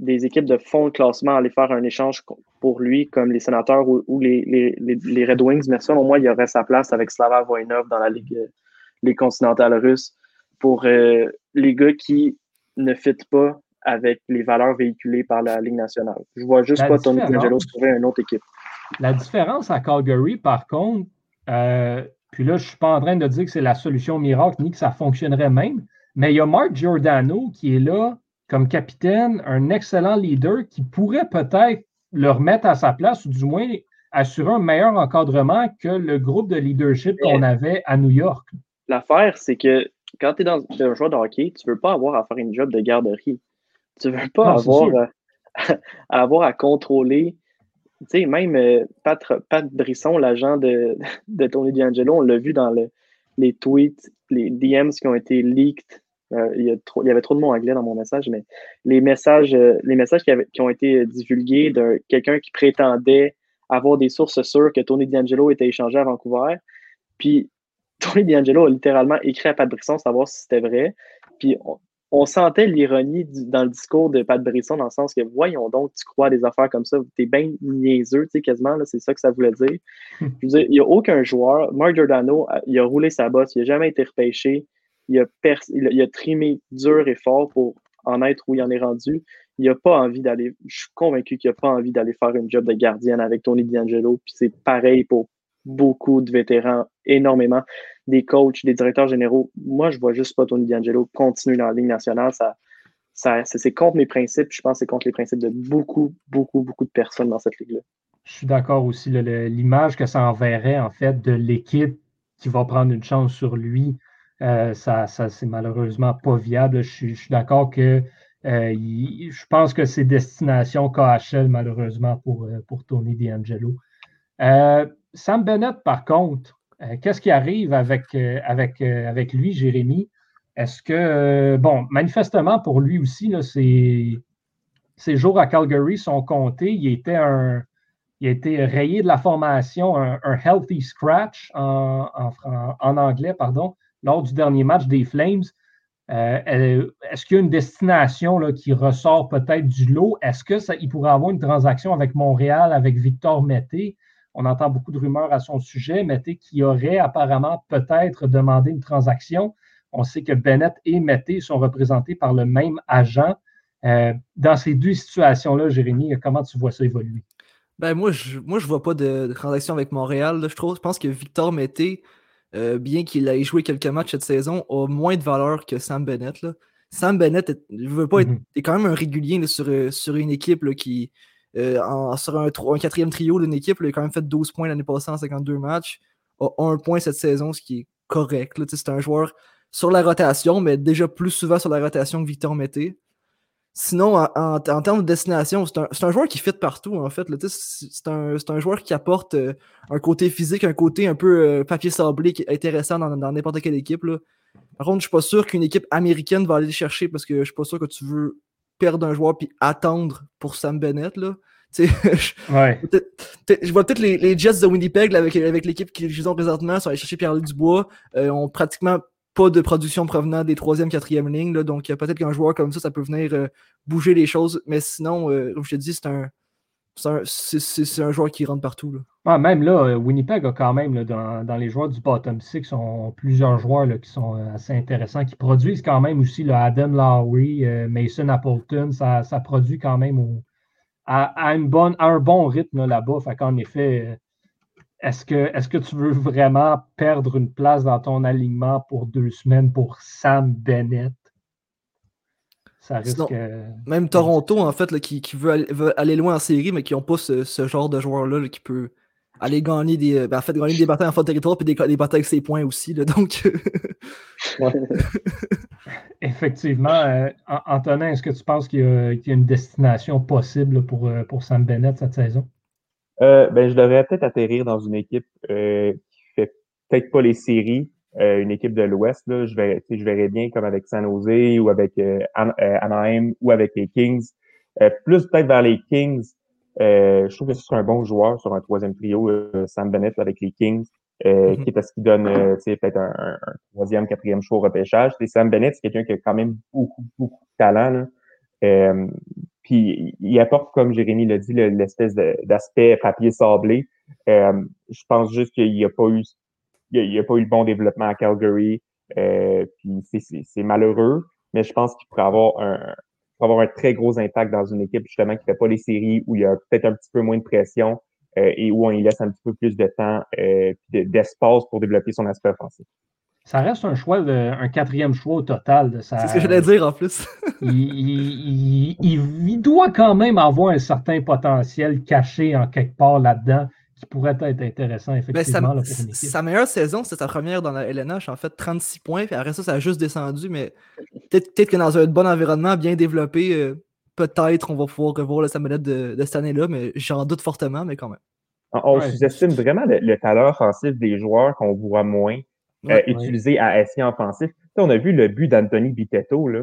des équipes de fond de classement aller faire un échange pour lui, comme les sénateurs ou, les, les, Red Wings, mais selon moi, il y aurait sa place avec Slava Voinov dans la Ligue les continentales russes pour euh, les gars qui ne fitent pas avec les valeurs véhiculées par la Ligue nationale. Je vois juste pas Tony D'Angelo trouver une autre équipe. La différence à Calgary, par contre, euh, puis là, je ne suis pas en train de dire que c'est la solution miracle ni que ça fonctionnerait même, mais il y a Mark Giordano qui est là comme capitaine, un excellent leader qui pourrait peut-être le remettre à sa place ou du moins assurer un meilleur encadrement que le groupe de leadership qu'on avait à New York. L'affaire, c'est que quand tu es dans un joueur de hockey, tu ne veux pas avoir à faire une job de garderie. Tu ne veux pas avoir, (laughs) à, avoir à contrôler. Tu sais, même euh, Pat, Brisson, l'agent de, (laughs) de Tony D'Angelo, on l'a vu dans les tweets, les DMs qui ont été leaked il, y il, y avait trop de mots anglais dans mon message, mais les messages, euh, les messages qui, ont été divulgués de quelqu'un qui prétendait avoir des sources sûres que Tony D'Angelo était échangé à Vancouver. Puis (laughs) Tony D'Angelo a littéralement écrit à Pat Brisson savoir si c'était vrai. Puis on, sentait l'ironie dans le discours de Pat Brisson dans le sens que voyons donc, tu crois à des affaires comme ça, t'es bien niaiseux, tu sais, quasiment, c'est ça que ça voulait dire. Je veux dire, il n'y a aucun joueur, Mark Giordano, il a roulé sa bosse, il n'a jamais été repêché il a, trimé dur et fort pour en être où il en est rendu. Il n'a pas envie d'aller, je suis convaincu qu'il n'a pas envie d'aller faire une job de gardienne avec Tony D'Angelo. Puis c'est pareil pour beaucoup de vétérans, énormément, des coachs, des directeurs généraux. Moi, je vois juste pas Tony D'Angelo continuer dans la Ligue nationale. Ça, ça, c'est contre mes principes. Je pense que c'est contre les principes de beaucoup, beaucoup, beaucoup de personnes dans cette ligue-là. Je suis d'accord aussi. L'image que ça enverrait, en fait, de l'équipe qui va prendre une chance sur lui euh, ça, ça c'est malheureusement pas viable. Je suis, d'accord que euh, je pense que c'est destination KHL, malheureusement, pour, euh, pour Tony D'Angelo. Sam Bennett, par contre, qu'est-ce qui arrive avec, avec, avec lui, Jérémy? Est-ce que, bon, manifestement pour lui aussi, là, ses, jours à Calgary sont comptés. Il était un, Il a été rayé de la formation, un, healthy scratch en, en, anglais, pardon, lors du dernier match des Flames. Euh, est-ce qu'il y a une destination qui ressort peut-être du lot? Est-ce qu'il pourrait avoir une transaction avec Montréal, avec Victor Mété? On entend beaucoup de rumeurs à son sujet. Mété qui aurait apparemment peut-être demandé une transaction. On sait que Bennett et Mété sont représentés par le même agent. Euh, dans ces deux situations-là, Jérémy, comment tu vois ça évoluer? Ben moi, je ne moi, je vois pas de, transaction avec Montréal. Je, je pense que Victor Mété, euh, bien qu'il ait joué quelques matchs cette saison, a moins de valeur que Sam Bennett. Sam Bennett, est, veut pas être, mm-hmm. quand même un régulier sur, euh, sur une équipe qui, euh, sur un, quatrième trio d'une équipe, il a quand même fait 12 points l'année passée en 52 matchs, a un point cette saison, ce qui est correct. C'est un joueur sur la rotation, mais déjà plus souvent sur la rotation que Victor Mété. Sinon, en, termes de destination, c'est un, joueur qui fit partout, en fait. C'est un, joueur qui apporte euh, un côté physique, un côté un peu euh, papier sablé qui est intéressant dans n'importe quelle équipe. Par contre, je suis pas sûr qu'une équipe américaine va aller le chercher parce que je suis pas sûr que tu veux perdre un joueur puis attendre pour Sam Bennett. Là. (laughs) je, je vois peut-être les, Jets de Winnipeg avec, avec l'équipe qu'ils ont présentement, sont allés chercher Pierre-Luc Dubois, euh, ont pratiquement pas de production provenant des troisième, quatrième lignes. Là, donc peut-être qu'un joueur comme ça, ça peut venir euh, bouger les choses. Mais sinon, euh, comme je te dis, c'est un. C'est un, joueur qui rentre partout. Là. Ah, même là, euh, Winnipeg a quand même, dans, les joueurs du bottom six, ont plusieurs joueurs là, qui sont assez intéressants, qui produisent quand même aussi le Adam Lowry, Mason Appleton, ça, ça, produit quand même à, une bonne, à un bon rythme là-bas. Fait effet, est-ce que, est que tu veux vraiment perdre une place dans ton alignement pour deux semaines pour Sam Bennett? Ça risque. même Toronto, en fait, qui, veut, aller, loin en série, mais qui n'ont pas ce, genre de joueur-là qui peut aller gagner des, ben, en fait, gagner des batailles en fin de territoire et des, des, batailles avec ses points aussi. donc. (laughs) Effectivement. Euh, Antonin, est-ce que tu penses qu'il y, a une destination possible pour, euh, pour Sam Bennett cette saison? Euh, ben, je devrais peut-être atterrir dans une équipe euh, qui fait peut-être pas les séries, euh, une équipe de l'Ouest. Là, je verrais, je verrais bien comme avec San Jose ou avec euh, Anaheim ou avec les Kings. plus peut-être vers les Kings. je trouve que ce serait un bon joueur sur un troisième trio, Sam Bennett avec les Kings. Mm-hmm. qui est parce qu'il donne peut-être un, un, troisième, quatrième choix au repêchage. Sam Bennett, c'est quelqu'un qui a quand même beaucoup, beaucoup de talent. Là. Euh, puis il apporte, comme Jérémy l'a dit, l'espèce d'aspect papier sablé. Euh, je pense juste qu'il n'y a pas eu il a, pas eu le bon développement à Calgary. Euh, puis c'est malheureux, mais je pense qu'il pourrait avoir un avoir un très gros impact dans une équipe justement qui fait pas les séries où il y a peut-être un petit peu moins de pression euh, et où on y laisse un petit peu plus de temps euh, d'espace pour développer son aspect offensif ça reste un choix, de, un quatrième choix au total. C'est ce que j'allais dire en plus. (laughs) il, doit quand même avoir un certain potentiel caché en quelque part là-dedans qui pourrait être intéressant, effectivement, sa, pour. Sa meilleure saison, c'est sa première dans la LNH, en fait, 36 points, puis après ça, ça a juste descendu, mais peut-être que dans un bon environnement bien développé, euh, peut-être on va pouvoir revoir Samuel de, de cette année-là, mais j'en doute fortement, mais quand même. On sous-estime vraiment le, talent offensif des joueurs qu'on voit moins euh, utilisé à essai offensif. on a vu le but d'Anthony Bitetto, là.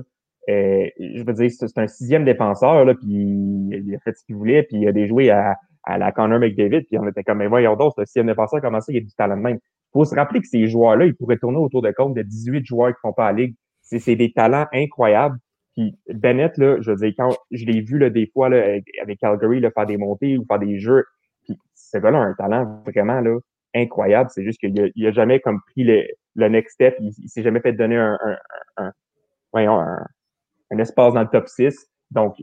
Euh, je veux dire, c'est un sixième défenseur, là, puis il a fait ce qu'il voulait, puis il a déjoué à, à la Connor McDavid, puis on était comme, mais voyons donc, c'est un sixième défenseur, comment ça, il a du talent de même? faut se rappeler que ces joueurs-là, ils pourraient tourner autour de compte de 18 joueurs qui font pas la ligue. C'est des talents incroyables. Puis Bennett, là, je veux dire, quand je l'ai vu là, des fois là, avec Calgary là, faire des montées ou faire des jeux, puis ce gars-là a un talent vraiment là, incroyable. C'est juste qu'il a, a jamais comme pris le, le next step. Il, il s'est jamais fait donner un, un, un, voyons, un, espace dans le top 6. Donc,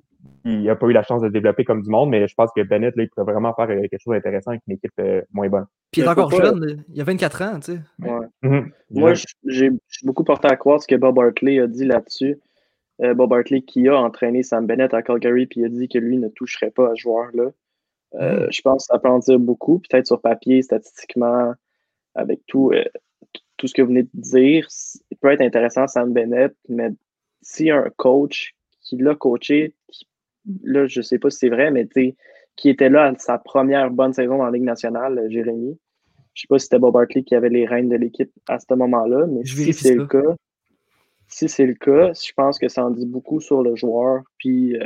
il n'a pas eu la chance de se développer comme du monde, mais je pense que Bennett, là, il pourrait vraiment faire euh, quelque chose d'intéressant avec une équipe euh, moins bonne. Puis il est encore jeune, il a 24 ans, tu sais. Ouais. Mm-hmm. Moi, j'ai beaucoup porté à croire ce que Bob Barkley a dit là-dessus. Euh, Bob Barkley qui a entraîné Sam Bennett à Calgary, puis il a dit que lui ne toucherait pas à ce joueur-là. Euh, je pense que ça peut en dire beaucoup, peut-être sur papier, statistiquement, avec tout, euh, tout ce que vous venez de dire. Il peut être intéressant, Sam Bennett, mais si un coach qui l'a coaché, là, je ne sais pas si c'est vrai, mais qui était là à sa première bonne saison dans la Ligue nationale, euh, Jérémy. Je ne sais pas si c'était Bob Hartley qui avait les rênes de l'équipe à ce moment-là, mais si c'est le cas, si c'est le cas, je pense que ça en dit beaucoup sur le joueur. Puis,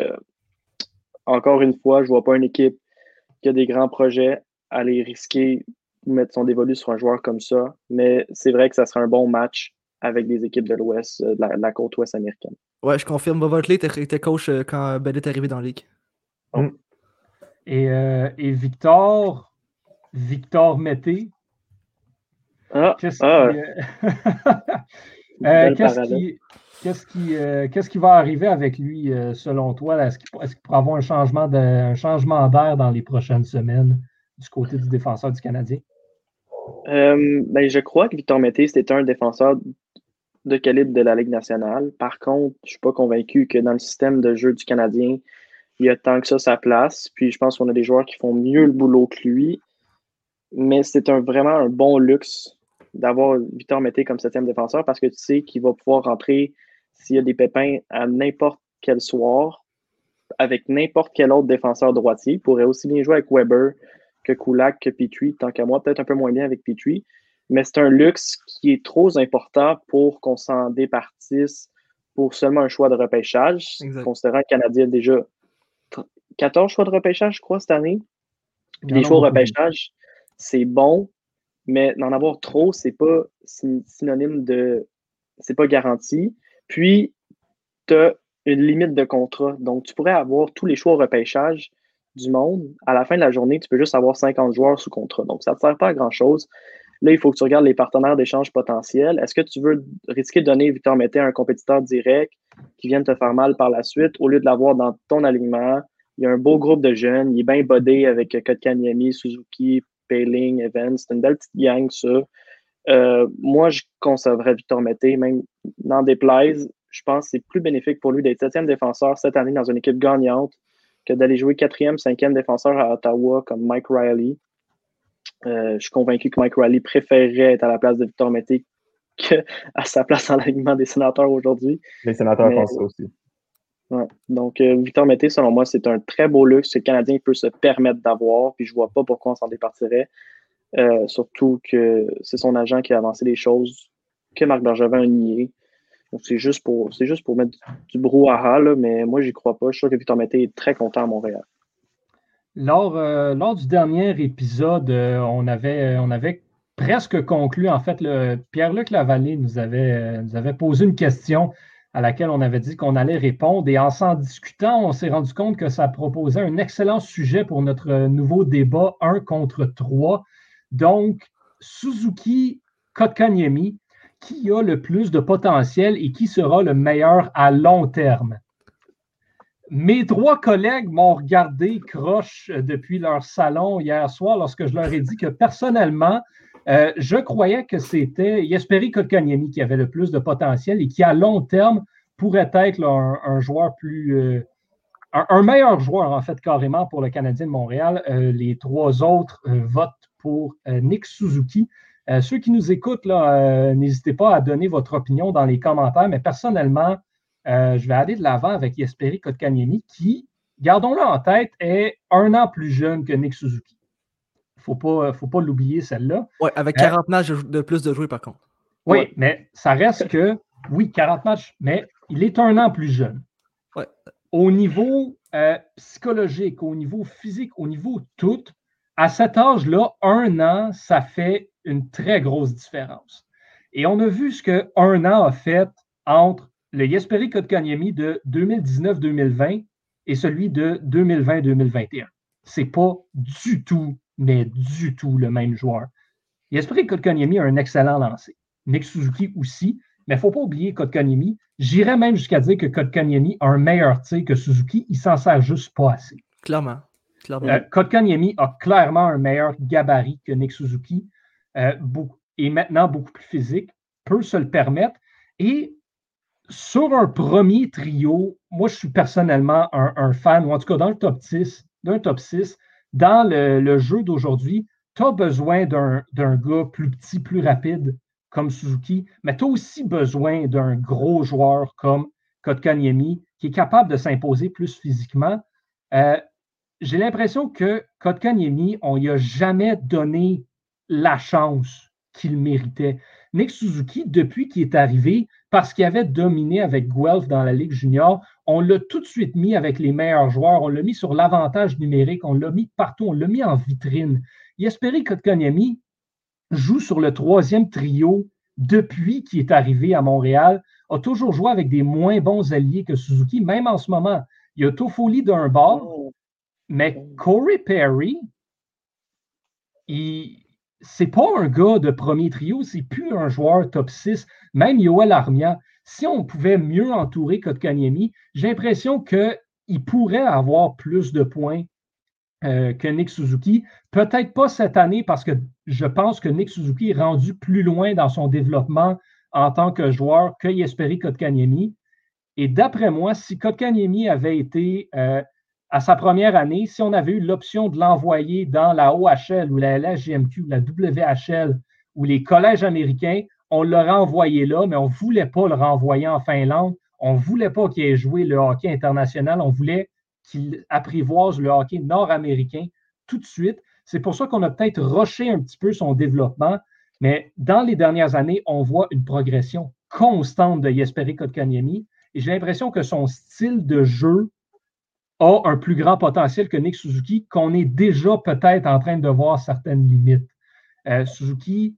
encore une fois, je ne vois pas une équipe qui a des grands projets, aller risquer de mettre son dévolu sur un joueur comme ça. Mais c'est vrai que ça serait un bon match avec des équipes de l'Ouest, euh, de la, de la côte ouest américaine. Ouais, je confirme. Bob Hartley était, coach euh, quand Bell est arrivé dans la ligue. Et, euh, et Victor, Victor Mété, Ah, qu'est-ce ah, qui, euh, (laughs) euh, belle qu'est-ce qui, euh, qu'est-ce qui va arriver avec lui, euh, selon toi? Est-ce qu'il, est-ce qu'il pourrait avoir un changement, de, un changement d'air dans les prochaines semaines du côté du défenseur du Canadien? Euh, ben, je crois que Victor Mété, c'était un défenseur de calibre de la Ligue nationale. Par contre, je ne suis pas convaincu que dans le système de jeu du Canadien, il y a tant que ça sa place. Puis je pense qu'on a des joueurs qui font mieux le boulot que lui. Mais c'est un, vraiment un bon luxe d'avoir Victor Mété comme septième défenseur parce que tu sais qu'il va pouvoir rentrer s'il y a des pépins à n'importe quel soir avec n'importe quel autre défenseur droitier. Il pourrait aussi bien jouer avec Weber que Kulak, que Petrie, tant qu'à moi, peut-être un peu moins bien avec Petrie. Mais c'est un luxe qui est trop important pour qu'on s'en départisse pour seulement un choix de repêchage, Exact. considérant que le Canadien a déjà 14 choix de repêchage, je crois, cette année. Puis les choix de repêchage, c'est bon, mais d'en avoir trop, c'est pas syn- synonyme de. C'est pas garanti. Puis, tu as une limite de contrat. Donc, tu pourrais avoir tous les choix au repêchage du monde. À la fin de la journée, tu peux juste avoir 50 joueurs sous contrat. Donc, ça ne te sert pas à grand-chose. Là, il faut que tu regardes les partenaires d'échange potentiels. Est-ce que tu veux risquer de donner Victor Mété à un compétiteur direct qui vient te faire mal par la suite? Au lieu de l'avoir dans ton alignement? Il y a un beau groupe de jeunes. Il est bien bodé avec Kotkaniemi, Suzuki, Payling, Evans. C'est une belle petite gang, ça. Euh, moi, je conserverais Victor Mété, même n'en déplaise. Je pense que c'est plus bénéfique pour lui d'être septième défenseur cette année dans une équipe gagnante que d'aller jouer quatrième, cinquième défenseur à Ottawa comme Mike Riley. Euh, je suis convaincu que Mike Riley préférerait être à la place de Victor Mété qu'à sa place en l'alignement des sénateurs aujourd'hui. Les sénateurs Mais- pensent ça aussi. Ouais. Donc, euh, Victor Mété, selon moi, c'est un très beau luxe que le Canadien peut se permettre d'avoir, puis je vois pas pourquoi on s'en départirait. Euh, surtout que c'est son agent qui a avancé les choses que Marc Bergevin a nié. C'est juste pour mettre du, du brouhaha, là, mais moi, j'y crois pas. Je suis sûr que Victor Mété est très content à Montréal. Lors, euh, du dernier épisode, euh, on, avait, presque conclu, en fait, Pierre-Luc Lavallée nous avait, nous avait posé une question à laquelle on avait dit qu'on allait répondre. Et en s'en discutant, on s'est rendu compte que ça proposait un excellent sujet pour notre nouveau débat 1 contre 3. Donc, Suzuki Kotkaniemi, qui a le plus de potentiel et qui sera le meilleur à long terme? Mes trois collègues m'ont regardé croche depuis leur salon hier soir lorsque je leur ai dit que personnellement, euh, je croyais que c'était Jesperi Kotkaniemi qui avait le plus de potentiel et qui, à long terme, pourrait être un, joueur plus. euh, un, meilleur joueur, en fait, carrément, pour le Canadien de Montréal. Euh, les trois autres votent pour euh, Nick Suzuki. Euh, ceux qui nous écoutent, euh, n'hésitez pas à donner votre opinion dans les commentaires, mais personnellement, je vais aller de l'avant avec Jesperi Kotkaniemi, qui, gardons-le en tête, est un an plus jeune que Nick Suzuki. Il ne faut pas, faut pas l'oublier, celle-là. Ouais, avec Euh, 40 matchs de, de plus de jouer, par contre. Oui, Ouais. mais ça reste que, oui, 40 matchs, mais il est un an plus jeune. Ouais. Au niveau euh, psychologique, au niveau physique, au niveau tout, à cet âge-là, un an, ça fait une très grosse différence. Et on a vu ce qu'un an a fait entre le Jesperi Kotkaniemi de 2019-2020 et celui de 2020-2021. C'est pas du tout, mais du tout le même joueur. Jesperi Kotkaniemi a un excellent lancer. Nick Suzuki aussi, mais il ne faut pas oublier Kotkaniemi. J'irais même jusqu'à dire que Kotkaniemi a un meilleur tir que Suzuki. Il s'en sert juste pas assez. Clairement. Clairement. Euh, Kotkaniemi a clairement un meilleur gabarit que Nick Suzuki. euh, est maintenant beaucoup plus physique, peut se le permettre. Et sur un premier trio, moi, je suis personnellement un, fan, ou en tout cas dans le top 6, d'un top 6, dans le, jeu d'aujourd'hui, tu as besoin d'un d'un gars plus petit, plus rapide comme Suzuki, mais tu as aussi besoin d'un gros joueur comme Kotkaniemi qui est capable de s'imposer plus physiquement. Euh, J'ai l'impression que Kotkaniemi, on lui a jamais donné la chance qu'il méritait. Nick Suzuki, depuis qu'il est arrivé, parce qu'il avait dominé avec Guelph dans la Ligue junior, on l'a tout de suite mis avec les meilleurs joueurs, on l'a mis sur l'avantage numérique, on l'a mis partout, on l'a mis en vitrine. Yesperi Kotkaniemi joue sur le troisième trio depuis qu'il est arrivé à Montréal, a toujours joué avec des moins bons alliés que Suzuki, même en ce moment. Il y a Toffoli d'un bord, Oh. Mais Corey Perry, il c'est pas un gars de premier trio, c'est plus un joueur top 6. Même Yoel Armia, si on pouvait mieux entourer Kotkaniemi, j'ai l'impression qu'il pourrait avoir plus de points euh, que Nick Suzuki. Peut-être pas cette année parce que je pense que Nick Suzuki est rendu plus loin dans son développement en tant que joueur que Yesperi Kotkaniemi. Et d'après moi, si Kotkaniemi avait été euh, à sa première année, si on avait eu l'option de l'envoyer dans la OHL ou la LHGMQ, la WHL ou les collèges américains, on l'aurait envoyé là, mais on ne voulait pas le renvoyer en Finlande. On ne voulait pas qu'il ait joué le hockey international. On voulait qu'il apprivoise le hockey nord-américain tout de suite. C'est pour ça qu'on a peut-être rushé un petit peu son développement, mais dans les dernières années, on voit une progression constante de Jesperi Kotkaniemi. Et j'ai l'impression que son style de jeu a un plus grand potentiel que Nick Suzuki, qu'on est déjà peut-être en train de voir certaines limites. Euh, Suzuki,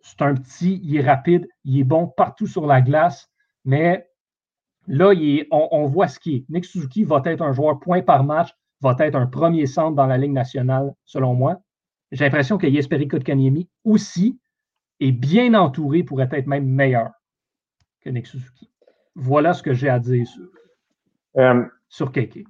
c'est un petit, il est rapide, il est bon partout sur la glace, mais là, il est, on, on, voit ce qui est. Nick Suzuki va être un joueur point par match, va être un premier centre dans la Ligue nationale, selon moi. J'ai l'impression que Jesperi Kotkaniemi aussi est bien entouré, pourrait être même meilleur que Nick Suzuki. Voilà ce que j'ai à dire sur, euh, sur Keke.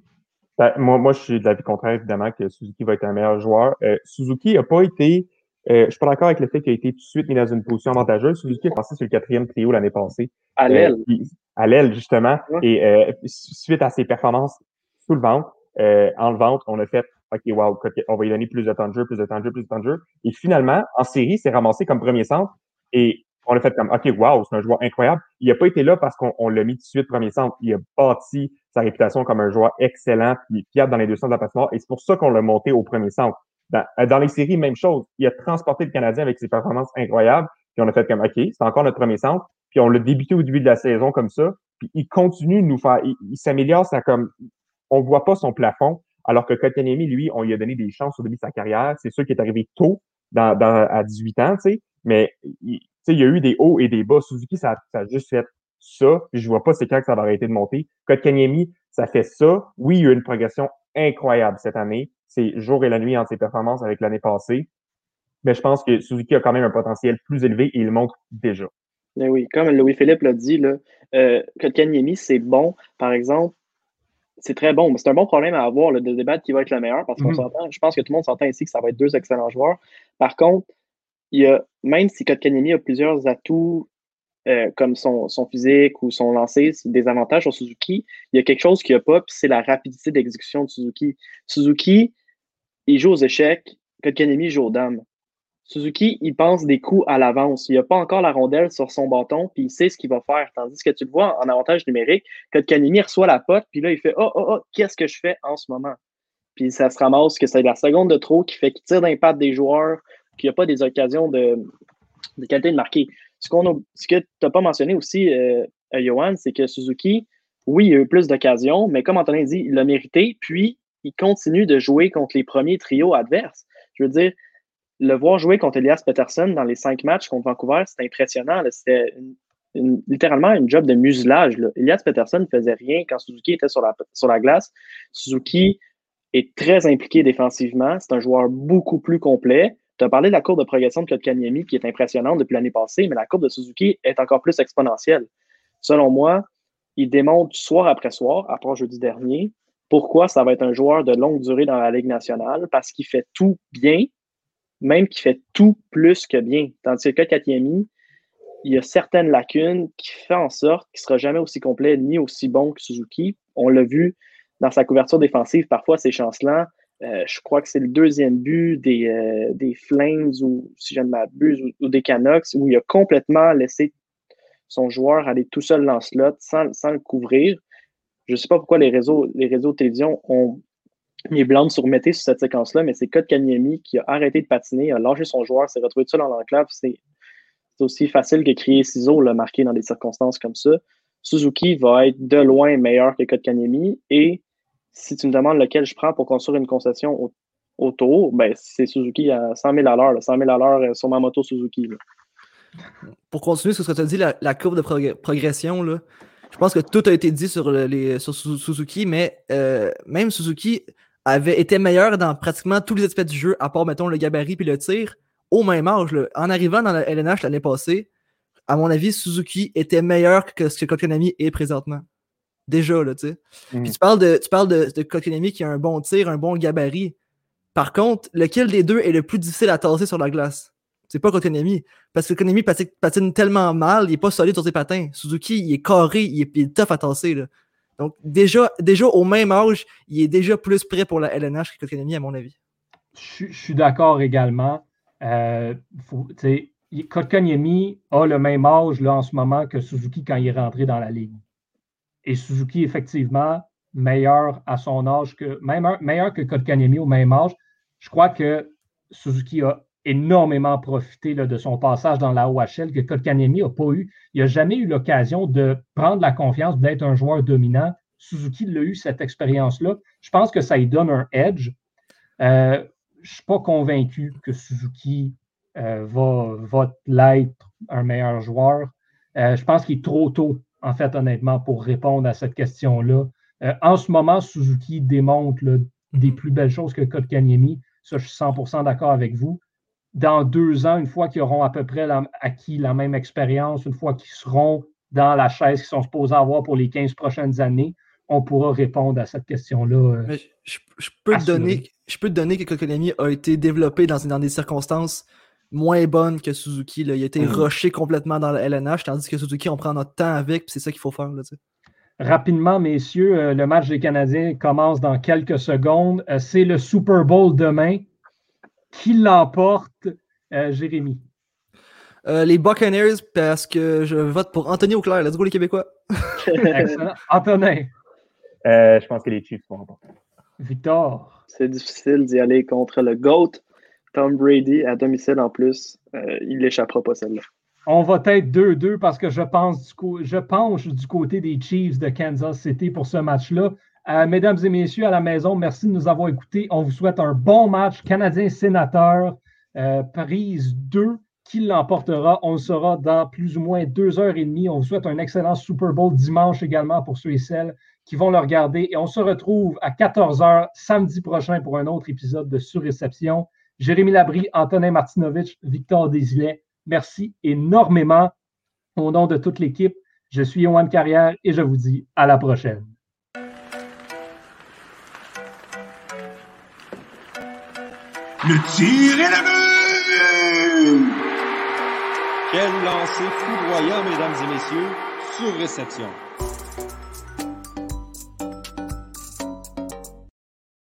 Ben, moi, moi, je suis de l'avis contraire, évidemment, que Suzuki va être un meilleur joueur. Euh, Suzuki n'a pas été. Euh, je suis pas d'accord avec le fait qu'il a été tout de suite mis dans une position avantageuse. Suzuki a passé sur le quatrième trio l'année passée. À l'aile. Euh, à l'aile, justement. Ouais. Et euh, suite à ses performances sous le ventre, euh, en le ventre, on a fait OK, wow, on va lui donner plus de temps de jeu, plus de temps de jeu, plus de temps de jeu. Et finalement, en série, c'est ramassé comme premier centre. Et on a fait comme OK, wow, c'est un joueur incroyable. Il n'a pas été là parce qu'on l'a mis tout de suite premier centre. Il a bâti sa réputation comme un joueur excellent, puis fiable dans les deux centres de la patinoire. Et c'est pour ça qu'on l'a monté au premier centre. Dans, dans, les séries, même chose. Il a transporté le Canadien avec ses performances incroyables. Puis on a fait comme OK, c'est encore notre premier centre. Puis on l'a débuté au début de la saison comme ça. Puis il continue de nous faire. Il, s'améliore, ça comme. On voit pas son plafond. Alors que Kotkaniemi, lui, on lui a donné des chances au début de sa carrière. C'est sûr qu'il est arrivé tôt, à 18 ans, tu sais. Mais il, il y a eu des hauts et des bas. Suzuki, ça a juste fait ça. Puis je vois pas c'est quand que ça va arrêter de monter. Kotkaniemi, ça fait ça. Oui, il y a eu une progression incroyable cette année. C'est jour et la nuit entre ses performances avec l'année passée. Mais je pense que Suzuki a quand même un potentiel plus élevé et il le montre déjà. Mais oui, comme Louis-Philippe l'a dit, là, euh, Kotkaniemi, c'est bon. Par exemple, c'est très bon. C'est un bon problème à avoir là, de débattre qui va être le meilleur parce qu'on mm -hmm. s'entend. Je pense que tout le monde s'entend ici que ça va être deux excellents joueurs. Par contre, il y a, même si Kotkaniemi a plusieurs atouts euh, comme son, physique ou son lancer, des avantages sur Suzuki, il y a quelque chose qu'il n'y a pas, puis c'est la rapidité d'exécution de Suzuki. Suzuki, il joue aux échecs, Kotkaniemi joue aux dames. Suzuki, il pense des coups à l'avance. Il n'a pas encore la rondelle sur son bâton, puis il sait ce qu'il va faire. Tandis que tu le vois en avantage numérique, Kotkaniemi reçoit la pote, puis là, il fait Oh, oh, oh, qu'est-ce que je fais en ce moment? Puis ça se ramasse que c'est la seconde de trop qui fait qu'il tire d'impact des joueurs, qu'il n'y a pas des occasions de, de qualité de marquer. Ce, ce que tu n'as pas mentionné aussi, euh, Johan, c'est que Suzuki, oui, il a eu plus d'occasions, mais comme Antonin dit, il l'a mérité, puis il continue de jouer contre les premiers trios adverses. Je veux dire, le voir jouer contre Elias Peterson dans les cinq matchs contre Vancouver, c'était impressionnant. C'était littéralement une job de muselage. Elias Peterson ne faisait rien quand Suzuki était sur la, sur la glace. Suzuki est très impliqué défensivement. C'est un joueur beaucoup plus complet. Tu as parlé de la courbe de progression de Kotkaniemi qui est impressionnante depuis l'année passée, mais la courbe de Suzuki est encore plus exponentielle. Selon moi, il démontre soir après soir, part jeudi dernier, pourquoi ça va être un joueur de longue durée dans la Ligue nationale, parce qu'il fait tout bien, même qu'il fait tout plus que bien. Tandis que Kotkaniemi, il y a certaines lacunes qui font en sorte qu'il ne sera jamais aussi complet ni aussi bon que Suzuki. On l'a vu dans sa couverture défensive, parfois c'est chancelant. Euh, je crois que c'est le deuxième but des, euh, des Flames, ou si je ne m'abuse, ou, des Canucks, où il a complètement laissé son joueur aller tout seul dans le slot sans, sans le couvrir. Je ne sais pas pourquoi les réseaux, les réseaux de télévision ont mis blanc sur sur cette séquence-là, mais c'est Kotkaniemi qui a arrêté de patiner, a lâché son joueur, s'est retrouvé seul dans l'enclave. C'est aussi facile que crier ciseaux, le marquer dans des circonstances comme ça. Suzuki va être de loin meilleur que Kotkaniemi. Et si tu me demandes lequel je prends pour construire une concession au, autour, ben, c'est Suzuki à 100 000 à l'heure, 100 000 à l'heure sur ma moto Suzuki. Pour continuer sur ce que tu as dit, la, courbe de progr progression, là, je pense que tout a été dit sur, les, sur Suzuki, mais euh, même Suzuki avait été meilleur dans pratiquement tous les aspects du jeu, à part, mettons, le gabarit puis le tir, au même âge. En arrivant dans la LNH l'année passée, à mon avis, Suzuki était meilleur que ce que Kokonami est présentement. Déjà, là, tu sais. Mm. Puis tu parles, de, tu parles de, qui a un bon tir, un bon gabarit. Par contre, lequel des deux est le plus difficile à tasser sur la glace? C'est pas Kokonami. Parce que Kokonami patine, tellement mal, il est pas solide sur ses patins. Suzuki, il est carré, il est, il est tough à tasser. Là. Donc, déjà, déjà, au même âge, il est déjà plus prêt pour la LNH que Kotkaniemi, à mon avis. Je, suis d'accord également. Euh, Kotkaniemi a le même âge là, en ce moment que Suzuki quand il est rentré dans la ligue. Et Suzuki, effectivement, meilleur à son âge que, même, meilleur que Kotkaniemi au même âge. Je crois que Suzuki a énormément profité de son passage dans la OHL que Kotkaniemi n'a pas eu. Il n'a jamais eu l'occasion de prendre la confiance d'être un joueur dominant. Suzuki l'a eu, cette expérience-là. Je pense que ça lui donne un edge. Euh, je ne suis pas convaincu que Suzuki euh, va, l'être un meilleur joueur. Euh, je pense qu'il est trop tôt, en fait, honnêtement, pour répondre à cette question-là. en ce moment, Suzuki démontre des plus belles choses que Kotkaniemi. Ça, je suis 100% d'accord avec vous dans deux ans, une fois qu'ils auront à peu près acquis la même expérience, une fois qu'ils seront dans la chaise qu'ils sont supposés avoir pour les 15 prochaines années, on pourra répondre à cette question-là. Euh, je, peux te donner, je peux te donner que Kokonami a été développé dans, dans, des circonstances moins bonnes que Suzuki. Il a été mm. rushé complètement dans le LNH, tandis que Suzuki, on prend notre temps avec, c'est ça qu'il faut faire. Rapidement, messieurs, euh, le match des Canadiens commence dans quelques secondes. Euh, c'est le Super Bowl demain. Qui l'emporte, euh, Jérémy? Euh, les Buccaneers, parce que je vote pour Anthony Auclair. Let's go, les Québécois. (laughs) Excellent. Antonin? Euh, je pense que les Chiefs vont emporter. Victor? C'est difficile d'y aller contre le GOAT. Tom Brady à domicile en plus. il n'échappera pas celle-là. On va être 2-2 parce que je pense du penche du côté des Chiefs de Kansas City pour ce match-là. Euh, mesdames et messieurs à la maison, merci de nous avoir écoutés. On vous souhaite un bon match Canadien-Sénateur, euh, prise 2. Qui l'emportera? On le saura dans plus ou moins deux heures et demie. On vous souhaite un excellent Super Bowl dimanche également pour ceux et celles qui vont le regarder. Et on se retrouve à 14h samedi prochain pour un autre épisode de Surréception. Jérémy Labry, Antonin Martinovitch, Victor Desilets, merci énormément au nom de toute l'équipe. Je suis Yohan Carrière et je vous dis à la prochaine. Le tir est le but! Quel lancer foudroyant, mesdames et messieurs, sur réception.